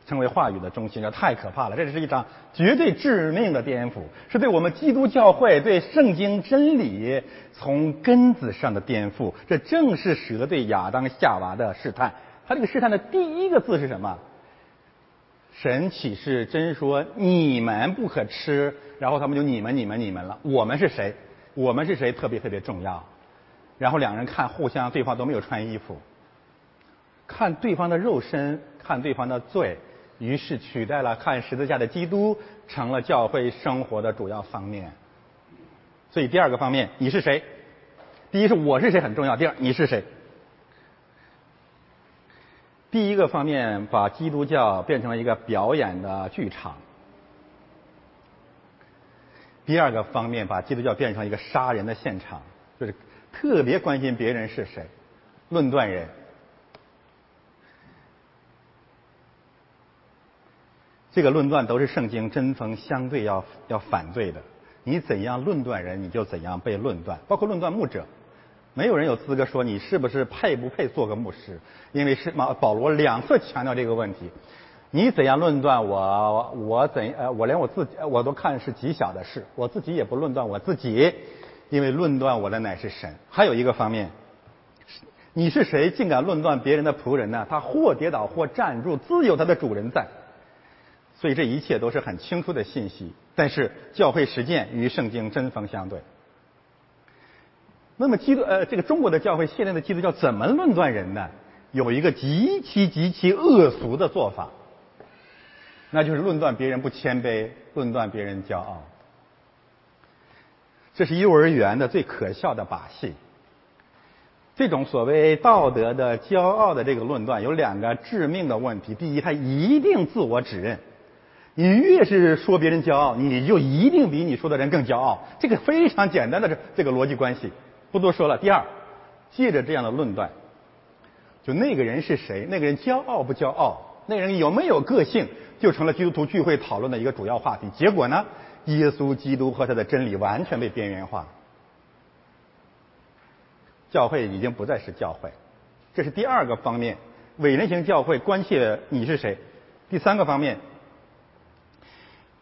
Speaker 1: 成为话语的中心，这太可怕了。这是一场绝对致命的颠覆，是对我们基督教会对圣经真理从根子上的颠覆。这正是蛇对亚当夏娃的试探。他这个试探的第一个字是什么？神启示真说你们不可吃，然后他们就你们你们你们了。我们是谁？我们是谁？特别特别重要。然后两人看互相，对方都没有穿衣服，看对方的肉身，看对方的罪，于是取代了看十字架的基督，成了教会生活的主要方面。所以第二个方面，你是谁？第一是我是谁很重要，第二你是谁？第一个方面，把基督教变成了一个表演的剧场；第二个方面，把基督教变成一个杀人的现场，就是特别关心别人是谁，论断人。这个论断都是圣经针锋相对要要反对的。你怎样论断人，你就怎样被论断，包括论断牧者。没有人有资格说你是不是配不配做个牧师，因为是马保罗两次强调这个问题。你怎样论断我？我怎呃，我连我自己我都看是极小的事，我自己也不论断我自己，因为论断我的乃是神。还有一个方面，你是谁，竟敢论断别人的仆人呢？他或跌倒，或站住，自有他的主人在。所以这一切都是很清楚的信息，但是教会实践与圣经针锋相对。那么基督呃，这个中国的教会现在的基督教怎么论断人呢？有一个极其极其恶俗的做法，那就是论断别人不谦卑，论断别人骄傲。这是幼儿园的最可笑的把戏。这种所谓道德的骄傲的这个论断有两个致命的问题：第一，他一定自我指认，你越是说别人骄傲，你就一定比你说的人更骄傲。这个非常简单的这这个逻辑关系。不多说了。第二，借着这样的论断，就那个人是谁，那个人骄傲不骄傲，那个人有没有个性，就成了基督徒聚会讨论的一个主要话题。结果呢，耶稣基督和他的真理完全被边缘化，教会已经不再是教会。这是第二个方面，伟人型教会关切你是谁。第三个方面，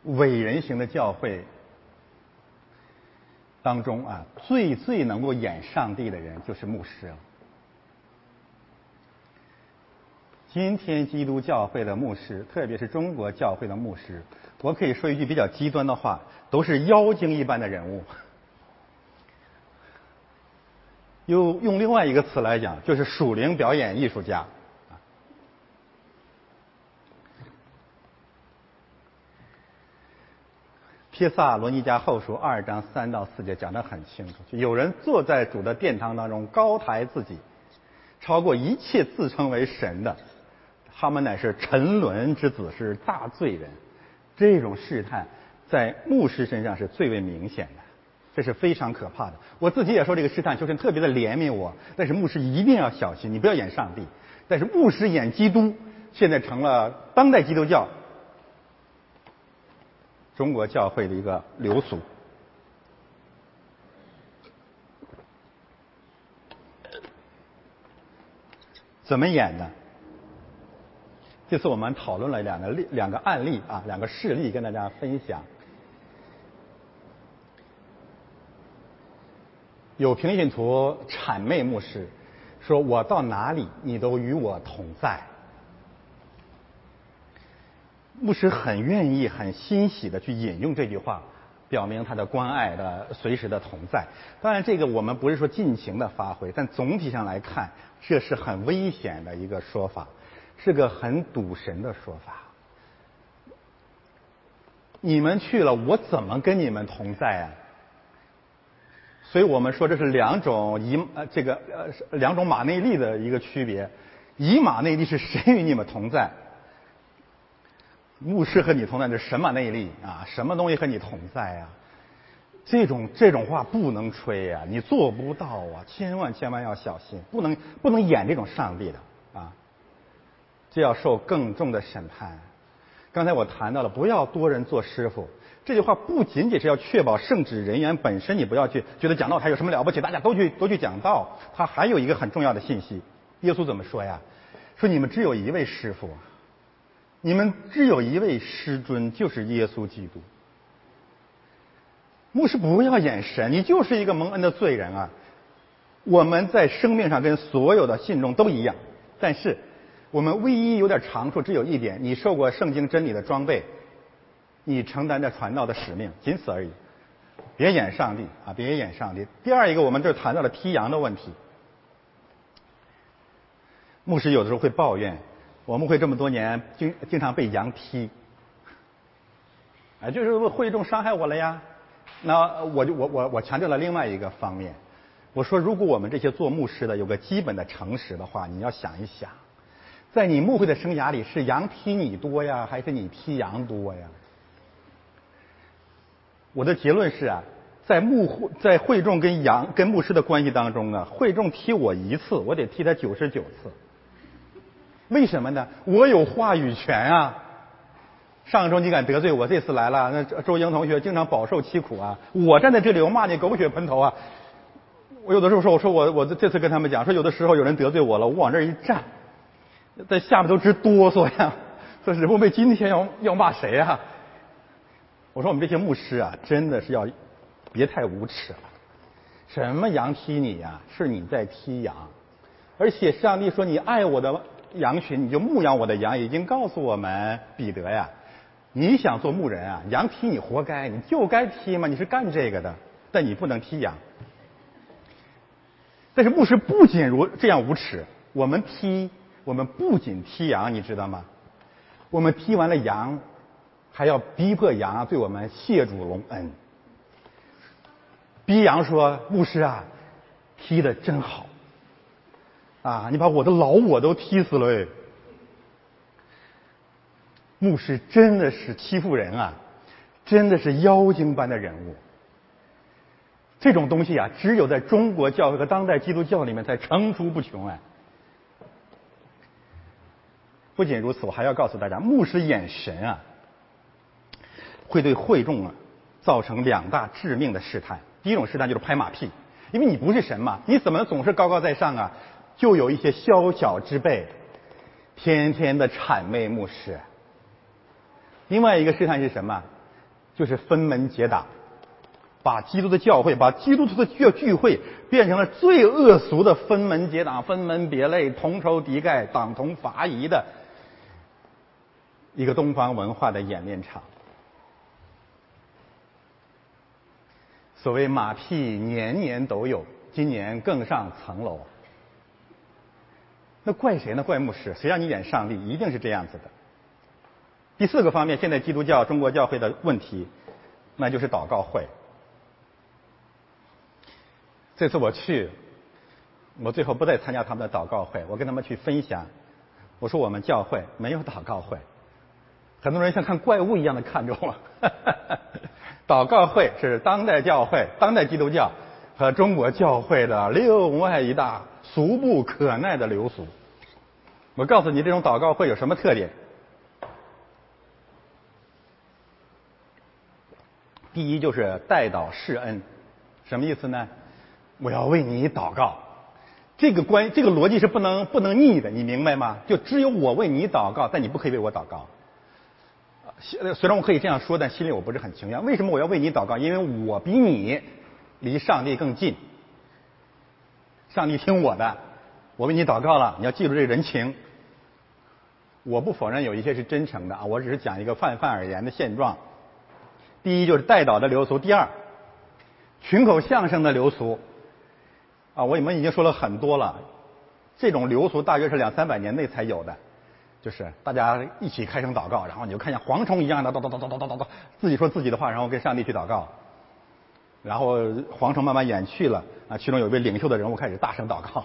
Speaker 1: 伟人型的教会。当中啊，最最能够演上帝的人就是牧师了。今天基督教会的牧师，特别是中国教会的牧师，我可以说一句比较极端的话，都是妖精一般的人物。又用另外一个词来讲，就是属灵表演艺术家。《帖萨罗尼迦后书》二章三到四节讲得很清楚，就有人坐在主的殿堂当中，高抬自己，超过一切自称为神的，他们乃是沉沦之子，是大罪人。这种试探在牧师身上是最为明显的，这是非常可怕的。我自己也说这个试探，就是特别的怜悯我。但是牧师一定要小心，你不要演上帝。但是牧师演基督，现在成了当代基督教。中国教会的一个流俗。怎么演的这次我们讨论了两个例两个案例啊两个事例跟大家分享。有平信徒谄媚目视说我到哪里你都与我同在。牧师很愿意、很欣喜的去引用这句话，表明他的关爱的随时的同在。当然，这个我们不是说尽情的发挥，但总体上来看，这是很危险的一个说法，是个很赌神的说法。你们去了，我怎么跟你们同在啊？所以我们说这是两种以呃这个呃两种马内利的一个区别。以马内利是谁与你们同在？牧师和你同在，这什么内力啊？什么东西和你同在呀？这种这种话不能吹呀，你做不到啊！千万千万要小心，不能不能演这种上帝的啊！这要受更重的审判。刚才我谈到了，不要多人做师傅。这句话不仅仅是要确保圣旨人员本身，你不要去觉得讲道台有什么了不起，大家都去都去讲道。他还有一个很重要的信息，耶稣怎么说呀？说你们只有一位师傅。你们只有一位师尊，就是耶稣基督。牧师不要演神，你就是一个蒙恩的罪人啊！我们在生命上跟所有的信众都一样，但是我们唯一有点长处，只有一点：你受过圣经真理的装备，你承担着传道的使命，仅此而已。别演上帝啊！别演上帝。第二一个，我们这谈到了踢羊的问题。牧师有的时候会抱怨。我们会这么多年经经常被羊踢，哎，就是会众伤害我了呀。那我就我我我强调了另外一个方面，我说如果我们这些做牧师的有个基本的诚实的话，你要想一想，在你牧会的生涯里，是羊踢你多呀，还是你踢羊多呀？我的结论是啊，在牧会在会众跟羊跟牧师的关系当中啊，会众踢我一次，我得踢他九十九次。为什么呢？我有话语权啊！上周你敢得罪我，这次来了，那周英同学经常饱受其苦啊！我站在这里，我骂你狗血喷头啊！我有的时候说，我说我我这次跟他们讲，说有的时候有人得罪我了，我往这一站，在下面都直哆嗦呀！说是不为今天要要骂谁啊？我说我们这些牧师啊，真的是要别太无耻了！什么羊踢你呀？是你在踢羊，而且上帝说你爱我的。羊群，你就牧养我的羊，已经告诉我们彼得呀，你想做牧人啊，羊踢你活该，你就该踢嘛，你是干这个的，但你不能踢羊。但是牧师不仅如这样无耻，我们踢，我们不仅踢羊，你知道吗？我们踢完了羊，还要逼迫羊对我们谢主隆恩，逼羊说：“牧师啊，踢的真好。”啊！你把我的老我都踢死了哎！牧师真的是欺负人啊，真的是妖精般的人物。这种东西啊，只有在中国教会和当代基督教里面才层出不穷哎。不仅如此，我还要告诉大家，牧师眼神啊，会对会众啊造成两大致命的试探。第一种试探就是拍马屁，因为你不是神嘛，你怎么总是高高在上啊？就有一些宵小之辈，天天的谄媚牧师。另外一个试探是什么？就是分门结党，把基督的教会、把基督徒的聚聚会变成了最恶俗的分门结党、分门别类、同仇敌忾、党同伐异的一个东方文化的演练场。所谓马屁年年都有，今年更上层楼。那怪谁呢？怪牧师，谁让你演上帝？一定是这样子的。第四个方面，现在基督教中国教会的问题，那就是祷告会。这次我去，我最后不再参加他们的祷告会，我跟他们去分享，我说我们教会没有祷告会，很多人像看怪物一样的看着我。祷告会是当代教会、当代基督教和中国教会的另外一大。俗不可耐的流俗。我告诉你，这种祷告会有什么特点？第一就是代祷示恩，什么意思呢？我要为你祷告，这个关这个逻辑是不能不能逆的，你明白吗？就只有我为你祷告，但你不可以为我祷告。虽然我可以这样说，但心里我不是很情愿。为什么我要为你祷告？因为我比你离上帝更近。上帝听我的，我为你祷告了，你要记住这人情。我不否认有一些是真诚的啊，我只是讲一个泛泛而言的现状。第一就是带导的流俗，第二群口相声的流俗啊，我们已经说了很多了。这种流俗大约是两三百年内才有的，就是大家一起开声祷告，然后你就看见蝗虫一样的叨叨叨叨叨叨叨叨，自己说自己的话，然后跟上帝去祷告。然后皇城慢慢远去了，啊，其中有一位领袖的人物开始大声祷告。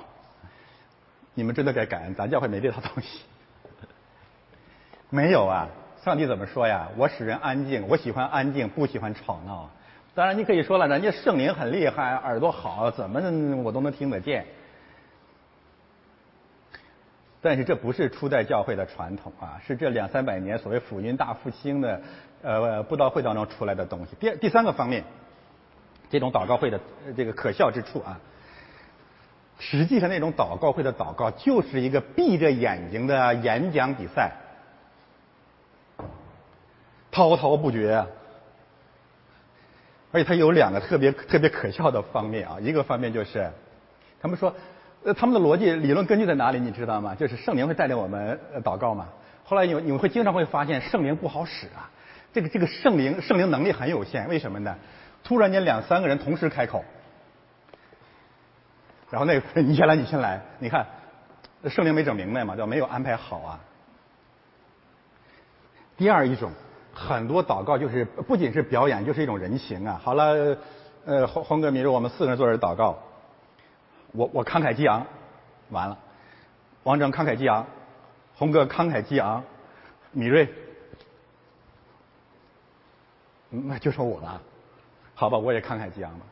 Speaker 1: 你们真的该感恩，咱教会没这套东西。没有啊，上帝怎么说呀？我使人安静，我喜欢安静，不喜欢吵闹。当然，你可以说了，人家圣灵很厉害，耳朵好，怎么我都能听得见。但是这不是初代教会的传统啊，是这两三百年所谓福音大复兴的呃布道会当中出来的东西。第第三个方面，这种祷告会的这个可笑之处啊，实际上那种祷告会的祷告就是一个闭着眼睛的演讲比赛，滔滔不绝。而且它有两个特别特别可笑的方面啊，一个方面就是，他们说，呃，他们的逻辑理论根据在哪里？你知道吗？就是圣灵会带领我们祷告嘛。后来你你们会经常会发现圣灵不好使啊，这个这个圣灵圣灵能力很有限，为什么呢？突然间两三个人同时开口，然后那个 你先来，你先来，你看圣灵没整明白嘛，叫没有安排好啊。第二一种。很多祷告就是不仅是表演，就是一种人情啊。好了，呃，洪洪哥、米瑞，我们四个人坐这祷告，我我慷慨激昂，完了，王征慷慨激昂，洪哥慷慨激昂，米瑞，那就说我了，好吧，我也慷慨激昂吧，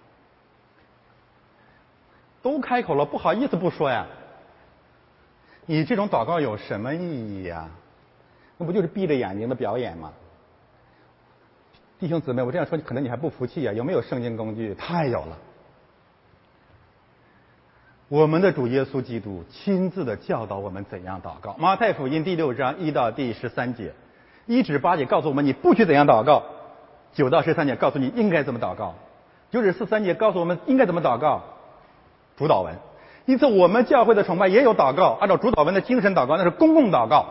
Speaker 1: 都开口了，不好意思不说呀。你这种祷告有什么意义呀？那不就是闭着眼睛的表演吗？弟兄姊妹，我这样说，可能你还不服气啊？有没有圣经工具？太有了！我们的主耶稣基督亲自的教导我们怎样祷告。马太福音第六章一到第十三节，一至八节告诉我们你不许怎样祷告；九到十三节告诉你应该怎么祷告；九至十三节告诉我们应该怎么祷告。主导文，因此我们教会的崇拜也有祷告，按照主导文的精神祷告，那是公共祷告。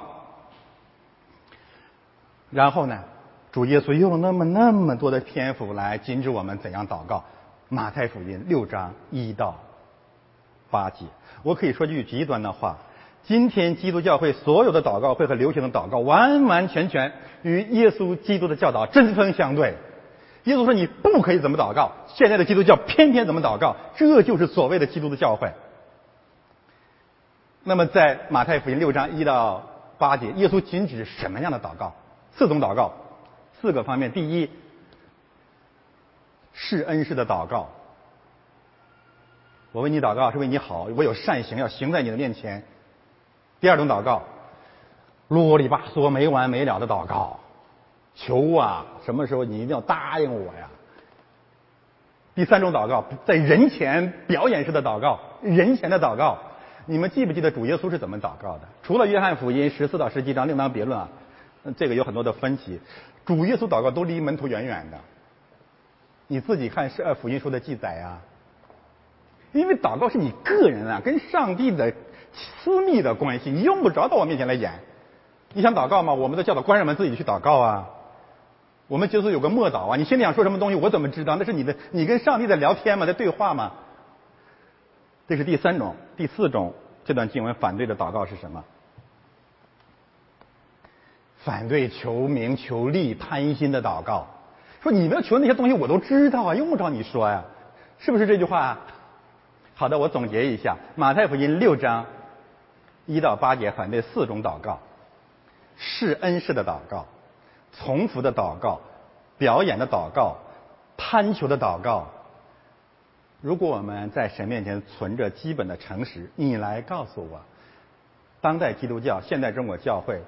Speaker 1: 然后呢？主耶稣用那么那么多的篇幅来禁止我们怎样祷告，马太福音六章一到八节。我可以说句极端的话：今天基督教会所有的祷告会和流行的祷告，完完全全与耶稣基督的教导针锋相对。耶稣说你不可以怎么祷告，现在的基督教偏偏怎么祷告，这就是所谓的基督的教会。那么在马太福音六章一到八节，耶稣禁止什么样的祷告？四种祷告。四个方面：第一，是恩师的祷告，我为你祷告是为你好，我有善行要行在你的面前。第二种祷告，啰里吧嗦没完没了的祷告，求啊，什么时候你一定要答应我呀？第三种祷告，在人前表演式的祷告，人前的祷告，你们记不记得主耶稣是怎么祷告的？除了约翰福音十四到十七章另当别论啊，这个有很多的分歧。主耶稣祷告都离门徒远远的，你自己看是呃福音书的记载呀。因为祷告是你个人啊，跟上帝的私密的关系，你用不着到我面前来演。你想祷告吗？我们的教导官上门自己去祷告啊。我们就是有个默祷啊，你心里想说什么东西，我怎么知道？那是你的，你跟上帝在聊天嘛，在对话嘛。这是第三种，第四种，这段经文反对的祷告是什么？反对求名求利贪心的祷告，说你们要求那些东西我都知道啊，用不着你说呀，是不是这句话？好的，我总结一下，马太福音六章一到八节反对四种祷告：是恩式的祷告、从福的祷告、表演的祷告、贪求的祷告。如果我们在神面前存着基本的诚实，你来告诉我，当代基督教、现代中国教会。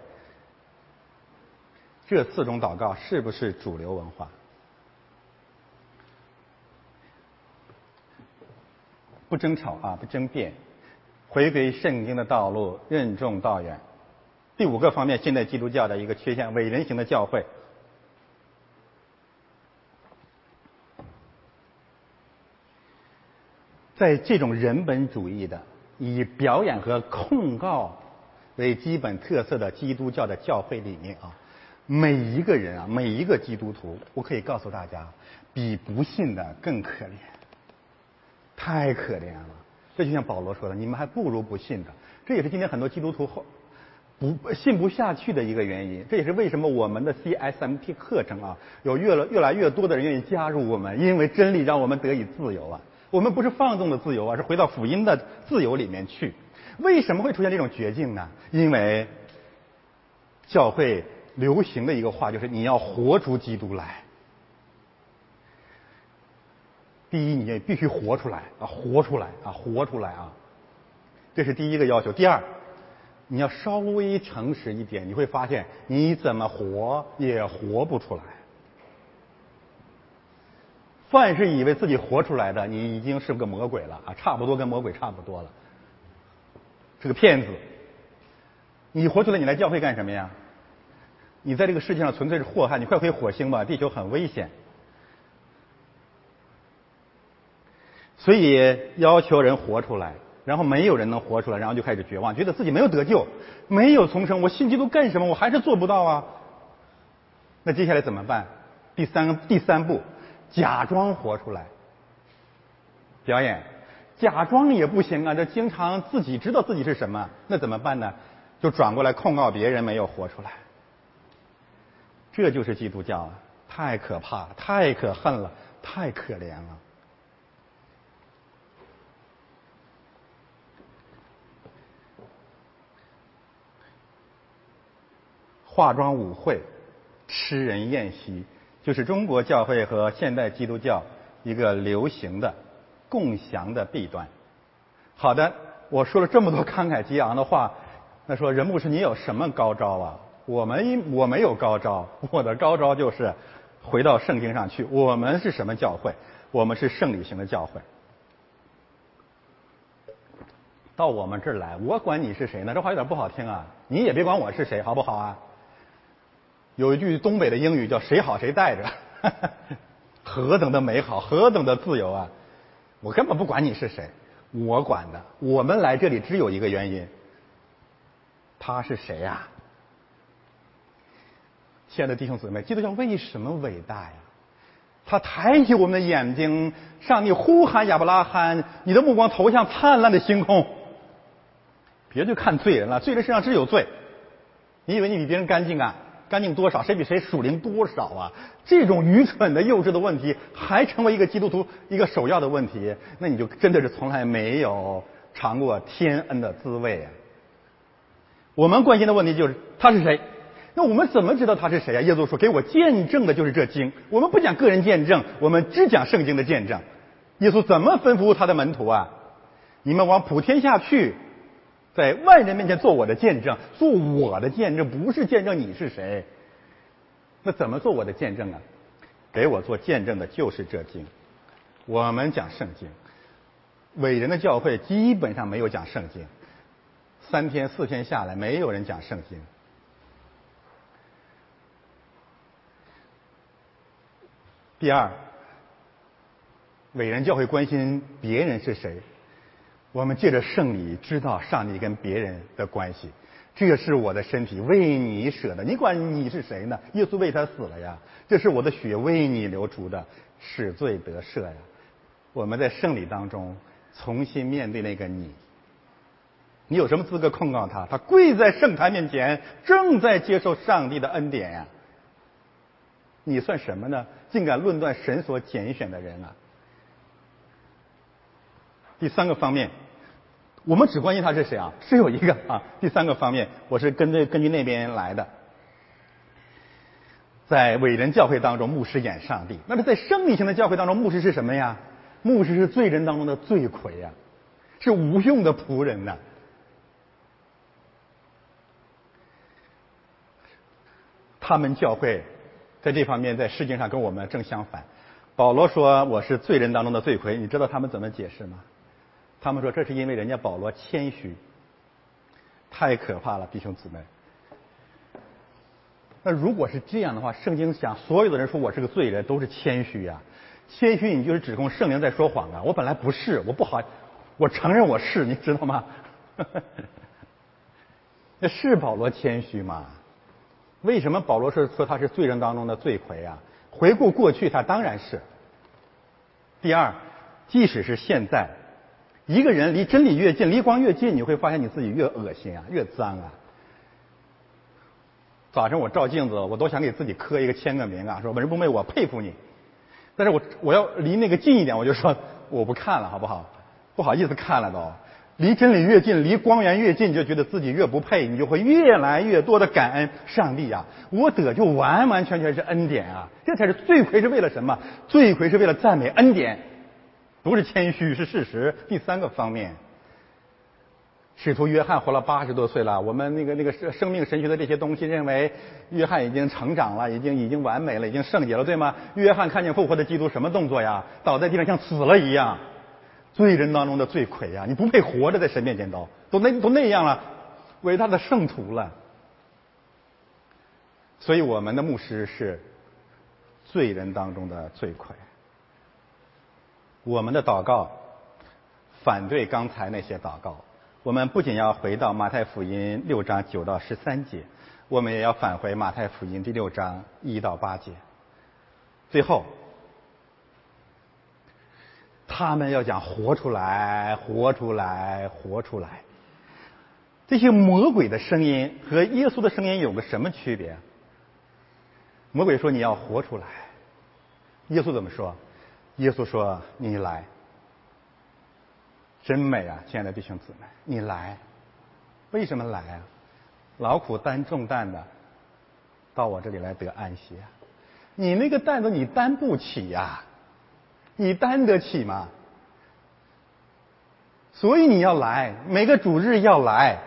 Speaker 1: 这四种祷告是不是主流文化？不争吵啊，不争辩。回归圣经的道路，任重道远。第五个方面，现代基督教的一个缺陷，伪人型的教会。在这种人本主义的以表演和控告为基本特色的基督教的教会里面啊，每一个人啊，每一个基督徒，我可以告诉大家，比不信的更可怜，太可怜了。这就像保罗说的，你们还不如不信的。这也是今天很多基督徒后不信不下去的一个原因。这也是为什么我们的 CSMT 课程啊，有越来越来越多的人愿意加入我们，因为真理让我们得以自由啊。我们不是放纵的自由，而是回到福音的自由里面去。为什么会出现这种绝境呢？因为教会流行的一个话就是你要活出基督来。第一，你必须活出来啊，活出来啊，活出来啊，这是第一个要求。第二，你要稍微诚实一点，你会发现你怎么活也活不出来。凡是以为自己活出来的，你已经是个魔鬼了啊，差不多跟魔鬼差不多了，是个骗子。你活出来，你来教会干什么呀？你在这个世界上纯粹是祸害，你快回火星吧，地球很危险。所以要求人活出来，然后没有人能活出来，然后就开始绝望，觉得自己没有得救，没有重生，我信基督干什么？我还是做不到啊。那接下来怎么办？第三个第三步。假装活出来，表演，假装也不行啊！这经常自己知道自己是什么，那怎么办呢？就转过来控告别人没有活出来。这就是基督教啊！太可怕了，太可恨了，太可怜了。化妆舞会，吃人宴席。就是中国教会和现代基督教一个流行的共享的弊端。好的，我说了这么多慷慨激昂的话，那说任牧师你有什么高招啊？我们我没有高招，我的高招就是回到圣经上去。我们是什么教会？我们是圣礼型的教会。到我们这儿来，我管你是谁呢？这话有点不好听啊！你也别管我是谁，好不好啊？有一句东北的英语叫“谁好谁带着”，何等的美好，何等的自由啊！我根本不管你是谁，我管的。我们来这里只有一个原因，他是谁呀？亲爱的弟兄姊妹，基督教为什么伟大呀？他抬起我们的眼睛，上帝呼喊亚伯拉罕，你的目光投向灿烂的星空。别去看罪人了，罪人身上只有罪。你以为你比别人干净啊？干净多少？谁比谁属灵多少啊？这种愚蠢的、幼稚的问题，还成为一个基督徒一个首要的问题，那你就真的是从来没有尝过天恩的滋味啊！我们关心的问题就是他是谁？那我们怎么知道他是谁啊？耶稣说：“给我见证的就是这经。”我们不讲个人见证，我们只讲圣经的见证。耶稣怎么吩咐他的门徒啊？你们往普天下去。在万人面前做我的见证，做我的见证，不是见证你是谁。那怎么做我的见证啊？给我做见证的就是这经。我们讲圣经，伟人的教会基本上没有讲圣经，三天四天下来，没有人讲圣经。第二，伟人教会关心别人是谁。我们借着圣礼知道上帝跟别人的关系，这是我的身体为你舍的，你管你是谁呢？耶稣为他死了呀，这是我的血为你流出的，使罪得赦呀。我们在圣礼当中重新面对那个你，你有什么资格控告他？他跪在圣坛面前，正在接受上帝的恩典呀。你算什么呢？竟敢论断神所拣选的人啊！第三个方面。我们只关心他是谁啊？是有一个啊。第三个方面，我是根据根据那边来的。在伟人教会当中，牧师演上帝。那么在生理性的教会当中，牧师是什么呀？牧师是罪人当中的罪魁呀，是无用的仆人呐。他们教会在这方面在世界上跟我们正相反。保罗说我是罪人当中的罪魁，你知道他们怎么解释吗？他们说这是因为人家保罗谦虚，太可怕了，弟兄姊妹。那如果是这样的话，圣经讲所有的人说我是个罪人，都是谦虚呀。谦虚，你就是指控圣灵在说谎啊！我本来不是，我不好，我承认我是，你知道吗？那是保罗谦虚吗？为什么保罗是说他是罪人当中的罪魁啊？回顾过去，他当然是。第二，即使是现在，一个人离真理越近，离光越近，你会发现你自己越恶心啊，越脏啊。早晨我照镜子，我都想给自己磕一个签个名啊，说文人不昧，我佩服你。但是我我要离那个近一点，我就说我不看了，好不好？不好意思看了都。离真理越近，离光源越近，就觉得自己越不配，你就会越来越多的感恩上帝啊！我得就完完全全是恩典啊！这才是罪魁是为了什么？罪魁是为了赞美恩典，不是谦虚，是事实。第三个方面。使徒约翰活了八十多岁了，我们那个那个生生命神学的这些东西认为，约翰已经成长了，已经已经完美了，已经圣洁了，对吗？约翰看见复活的基督什么动作呀？倒在地上像死了一样，罪人当中的罪魁呀！你不配活着在神面前都都那都那样了，伟大的圣徒了。所以我们的牧师是罪人当中的罪魁。我们的祷告反对刚才那些祷告。我们不仅要回到马太福音六章九到十三节，我们也要返回马太福音第六章一到八节。最后，他们要讲活出来，活出来，活出来。这些魔鬼的声音和耶稣的声音有个什么区别？魔鬼说你要活出来，耶稣怎么说？耶稣说你来。真美啊，亲爱的弟兄姊妹，你来，为什么来啊？劳苦担重担的，到我这里来得安息啊。你那个担子你担不起呀，你担得起吗？所以你要来，每个主日要来。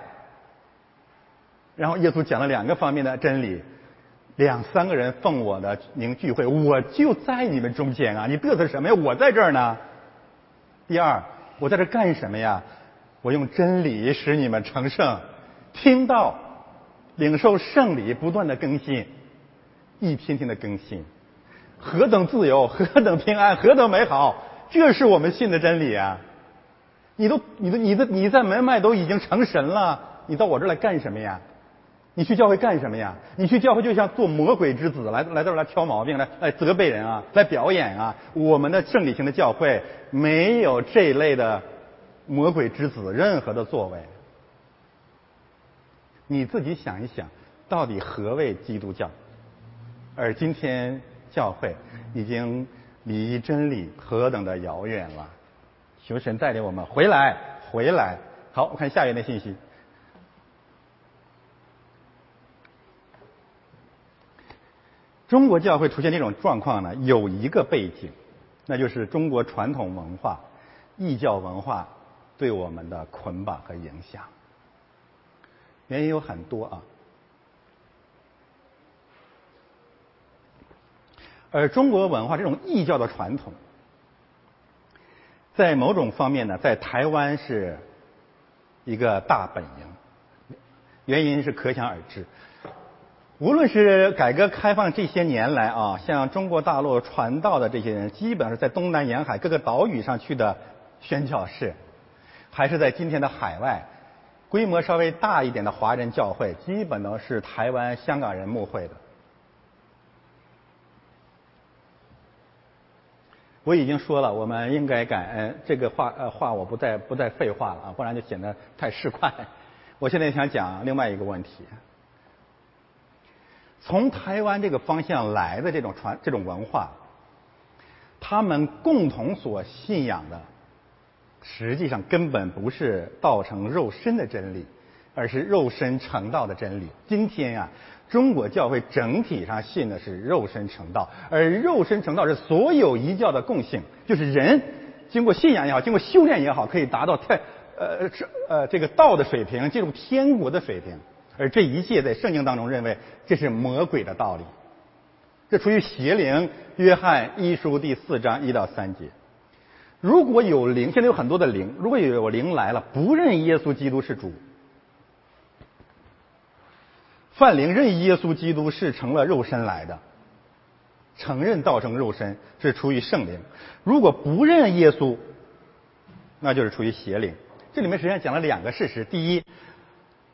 Speaker 1: 然后耶稣讲了两个方面的真理，两三个人奉我的名聚会，我就在你们中间啊！你嘚瑟什么呀？我在这儿呢。第二。我在这干什么呀？我用真理使你们成圣，听到、领受圣礼，不断的更新，一天天的更新，何等自由，何等平安，何等美好！这是我们信的真理啊！你都、你的、你的、你在门外都已经成神了，你到我这儿来干什么呀？你去教会干什么呀？你去教会就像做魔鬼之子，来来这儿来挑毛病，来来责备人啊，来表演啊！我们的圣理性的教会没有这类的魔鬼之子任何的作为。你自己想一想，到底何谓基督教？而今天教会已经离真理何等的遥远了！求神带领我们回来，回来。好，我看下一页的信息。中国教会出现这种状况呢，有一个背景，那就是中国传统文化、异教文化对我们的捆绑和影响。原因有很多啊，而中国文化这种异教的传统，在某种方面呢，在台湾是一个大本营，原因是可想而知。无论是改革开放这些年来啊，向中国大陆传道的这些人，基本上是在东南沿海各个岛屿上去的宣教士，还是在今天的海外规模稍微大一点的华人教会，基本都是台湾、香港人牧会的。我已经说了，我们应该感恩。这个话呃话我不再不再废话了啊，不然就显得太市侩。我现在想讲另外一个问题。从台湾这个方向来的这种传这种文化，他们共同所信仰的，实际上根本不是道成肉身的真理，而是肉身成道的真理。今天啊，中国教会整体上信的是肉身成道，而肉身成道是所有一教的共性，就是人经过信仰也好，经过修炼也好，可以达到太呃这呃这个道的水平，进入天国的水平。而这一切在圣经当中认为这是魔鬼的道理，这出于邪灵。约翰一书第四章一到三节，如果有灵，现在有很多的灵，如果有灵来了，不认耶稣基督是主，范灵认耶稣基督是成了肉身来的，承认道成肉身是出于圣灵。如果不认耶稣，那就是出于邪灵。这里面实际上讲了两个事实：第一，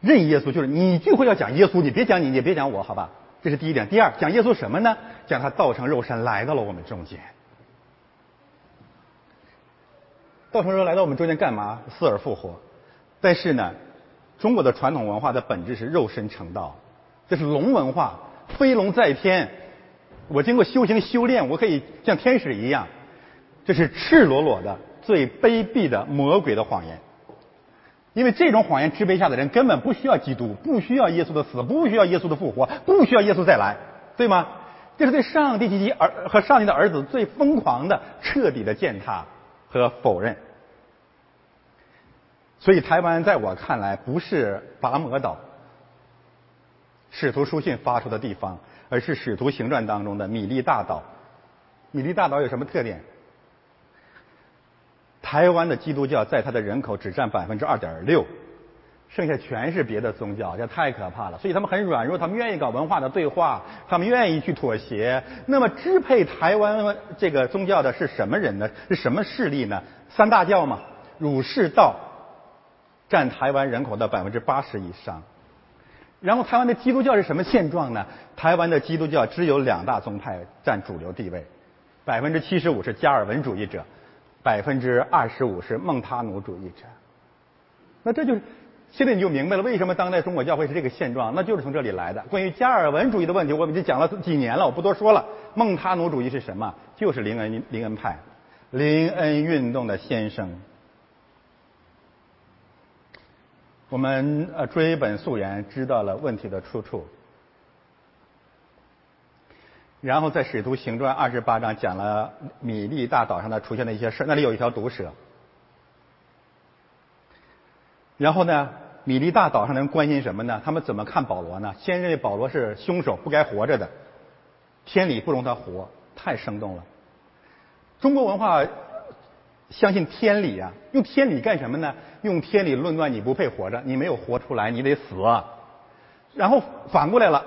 Speaker 1: 认耶稣就是你聚会要讲耶稣，你别讲你，你别讲我，好吧？这是第一点。第二，讲耶稣什么呢？讲他道成肉身来到了我们中间。道成肉来到我们中间干嘛？死而复活。但是呢，中国的传统文化的本质是肉身成道，这是龙文化，飞龙在天。我经过修行修炼，我可以像天使一样。这是赤裸裸的、最卑鄙的魔鬼的谎言。因为这种谎言支配下的人根本不需要基督，不需要耶稣的死，不需要耶稣的复活，不需要耶稣再来，对吗？这是对上帝及其儿和上帝的儿子最疯狂的、彻底的践踏和否认。所以，台湾在我看来不是拔摩岛使徒书信发出的地方，而是使徒行传当中的米利大岛。米利大岛有什么特点？台湾的基督教在它的人口只占百分之二点六，剩下全是别的宗教，这太可怕了。所以他们很软弱，他们愿意搞文化的对话，他们愿意去妥协。那么支配台湾这个宗教的是什么人呢？是什么势力呢？三大教嘛，儒释道。占台湾人口的百分之八十以上，然后台湾的基督教是什么现状呢？台湾的基督教只有两大宗派占主流地位，百分之七十五是加尔文主义者，百分之二十五是孟他努主义者。那这就是现在你就明白了为什么当代中国教会是这个现状，那就是从这里来的。关于加尔文主义的问题，我们已经讲了几年了，我不多说了。孟他努主义是什么？就是林恩林恩派，林恩运动的先生。我们呃追本溯源，知道了问题的出处，然后在《使徒行传》二十八章讲了米利大岛上的出现的一些事那里有一条毒蛇。然后呢，米利大岛上的人关心什么呢？他们怎么看保罗呢？先认为保罗是凶手，不该活着的，天理不容他活，太生动了。中国文化。相信天理啊，用天理干什么呢？用天理论断你不配活着，你没有活出来，你得死。然后反过来了，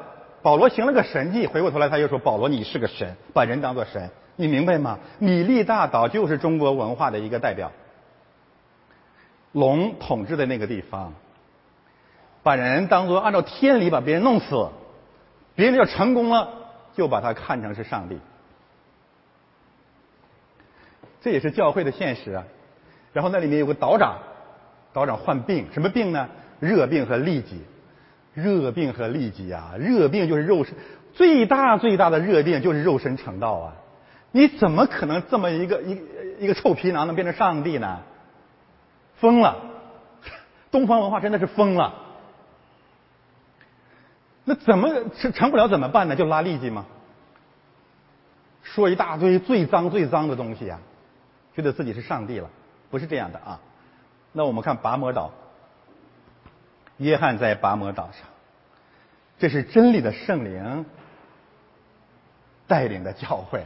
Speaker 1: 保罗行了个神迹，回过头来他又说：“保罗，你是个神，把人当做神，你明白吗？”米利大岛就是中国文化的一个代表，龙统治的那个地方，把人当做按照天理把别人弄死，别人要成功了，就把他看成是上帝。这也是教会的现实啊。然后那里面有个岛长，岛长患病，什么病呢？热病和痢疾。热病和痢疾啊，热病就是肉身最大最大的热病就是肉身成道啊。你怎么可能这么一个一一个臭皮囊能变成上帝呢？疯了！东方文化真的是疯了。那怎么成成不了怎么办呢？就拉痢疾吗？说一大堆最脏最脏的东西啊！觉得自己是上帝了，不是这样的啊。那我们看拔摩岛，约翰在拔摩岛上，这是真理的圣灵带领的教会。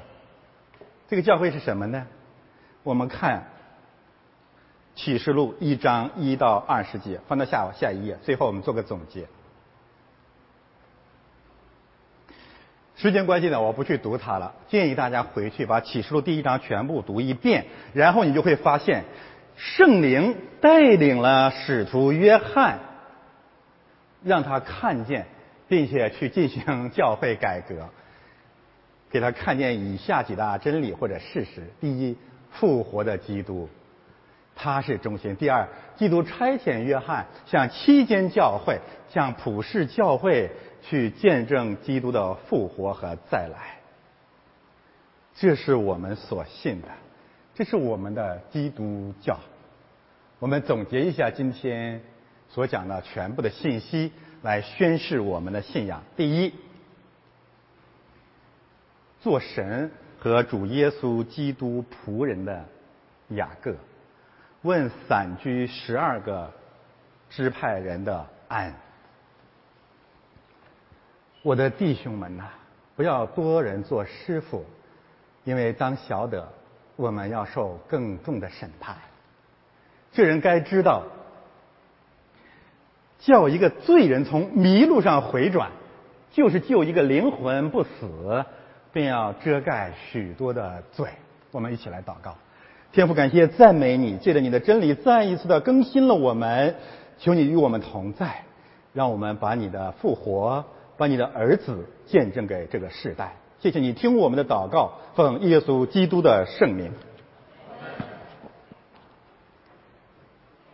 Speaker 1: 这个教会是什么呢？我们看启示录一章一到二十节，翻到下下一页，最后我们做个总结。时间关系呢，我不去读它了。建议大家回去把启示录第一章全部读一遍，然后你就会发现，圣灵带领了使徒约翰，让他看见，并且去进行教会改革，给他看见以下几大真理或者事实：第一，复活的基督，他是中心；第二，基督差遣约翰向七间教会，向普世教会。去见证基督的复活和再来，这是我们所信的，这是我们的基督教。我们总结一下今天所讲的全部的信息，来宣示我们的信仰。第一，做神和主耶稣基督仆人的雅各，问散居十二个支派人的安。我的弟兄们呐，不要多人做师傅，因为当晓得我们要受更重的审判。这人该知道，叫一个罪人从迷路上回转，就是救一个灵魂不死，便要遮盖许多的罪。我们一起来祷告，天父，感谢赞美你，借着你的真理再一次的更新了我们，求你与我们同在，让我们把你的复活，把你的儿子见证给这个世代。谢谢你听我们的祷告，奉耶稣基督的圣名。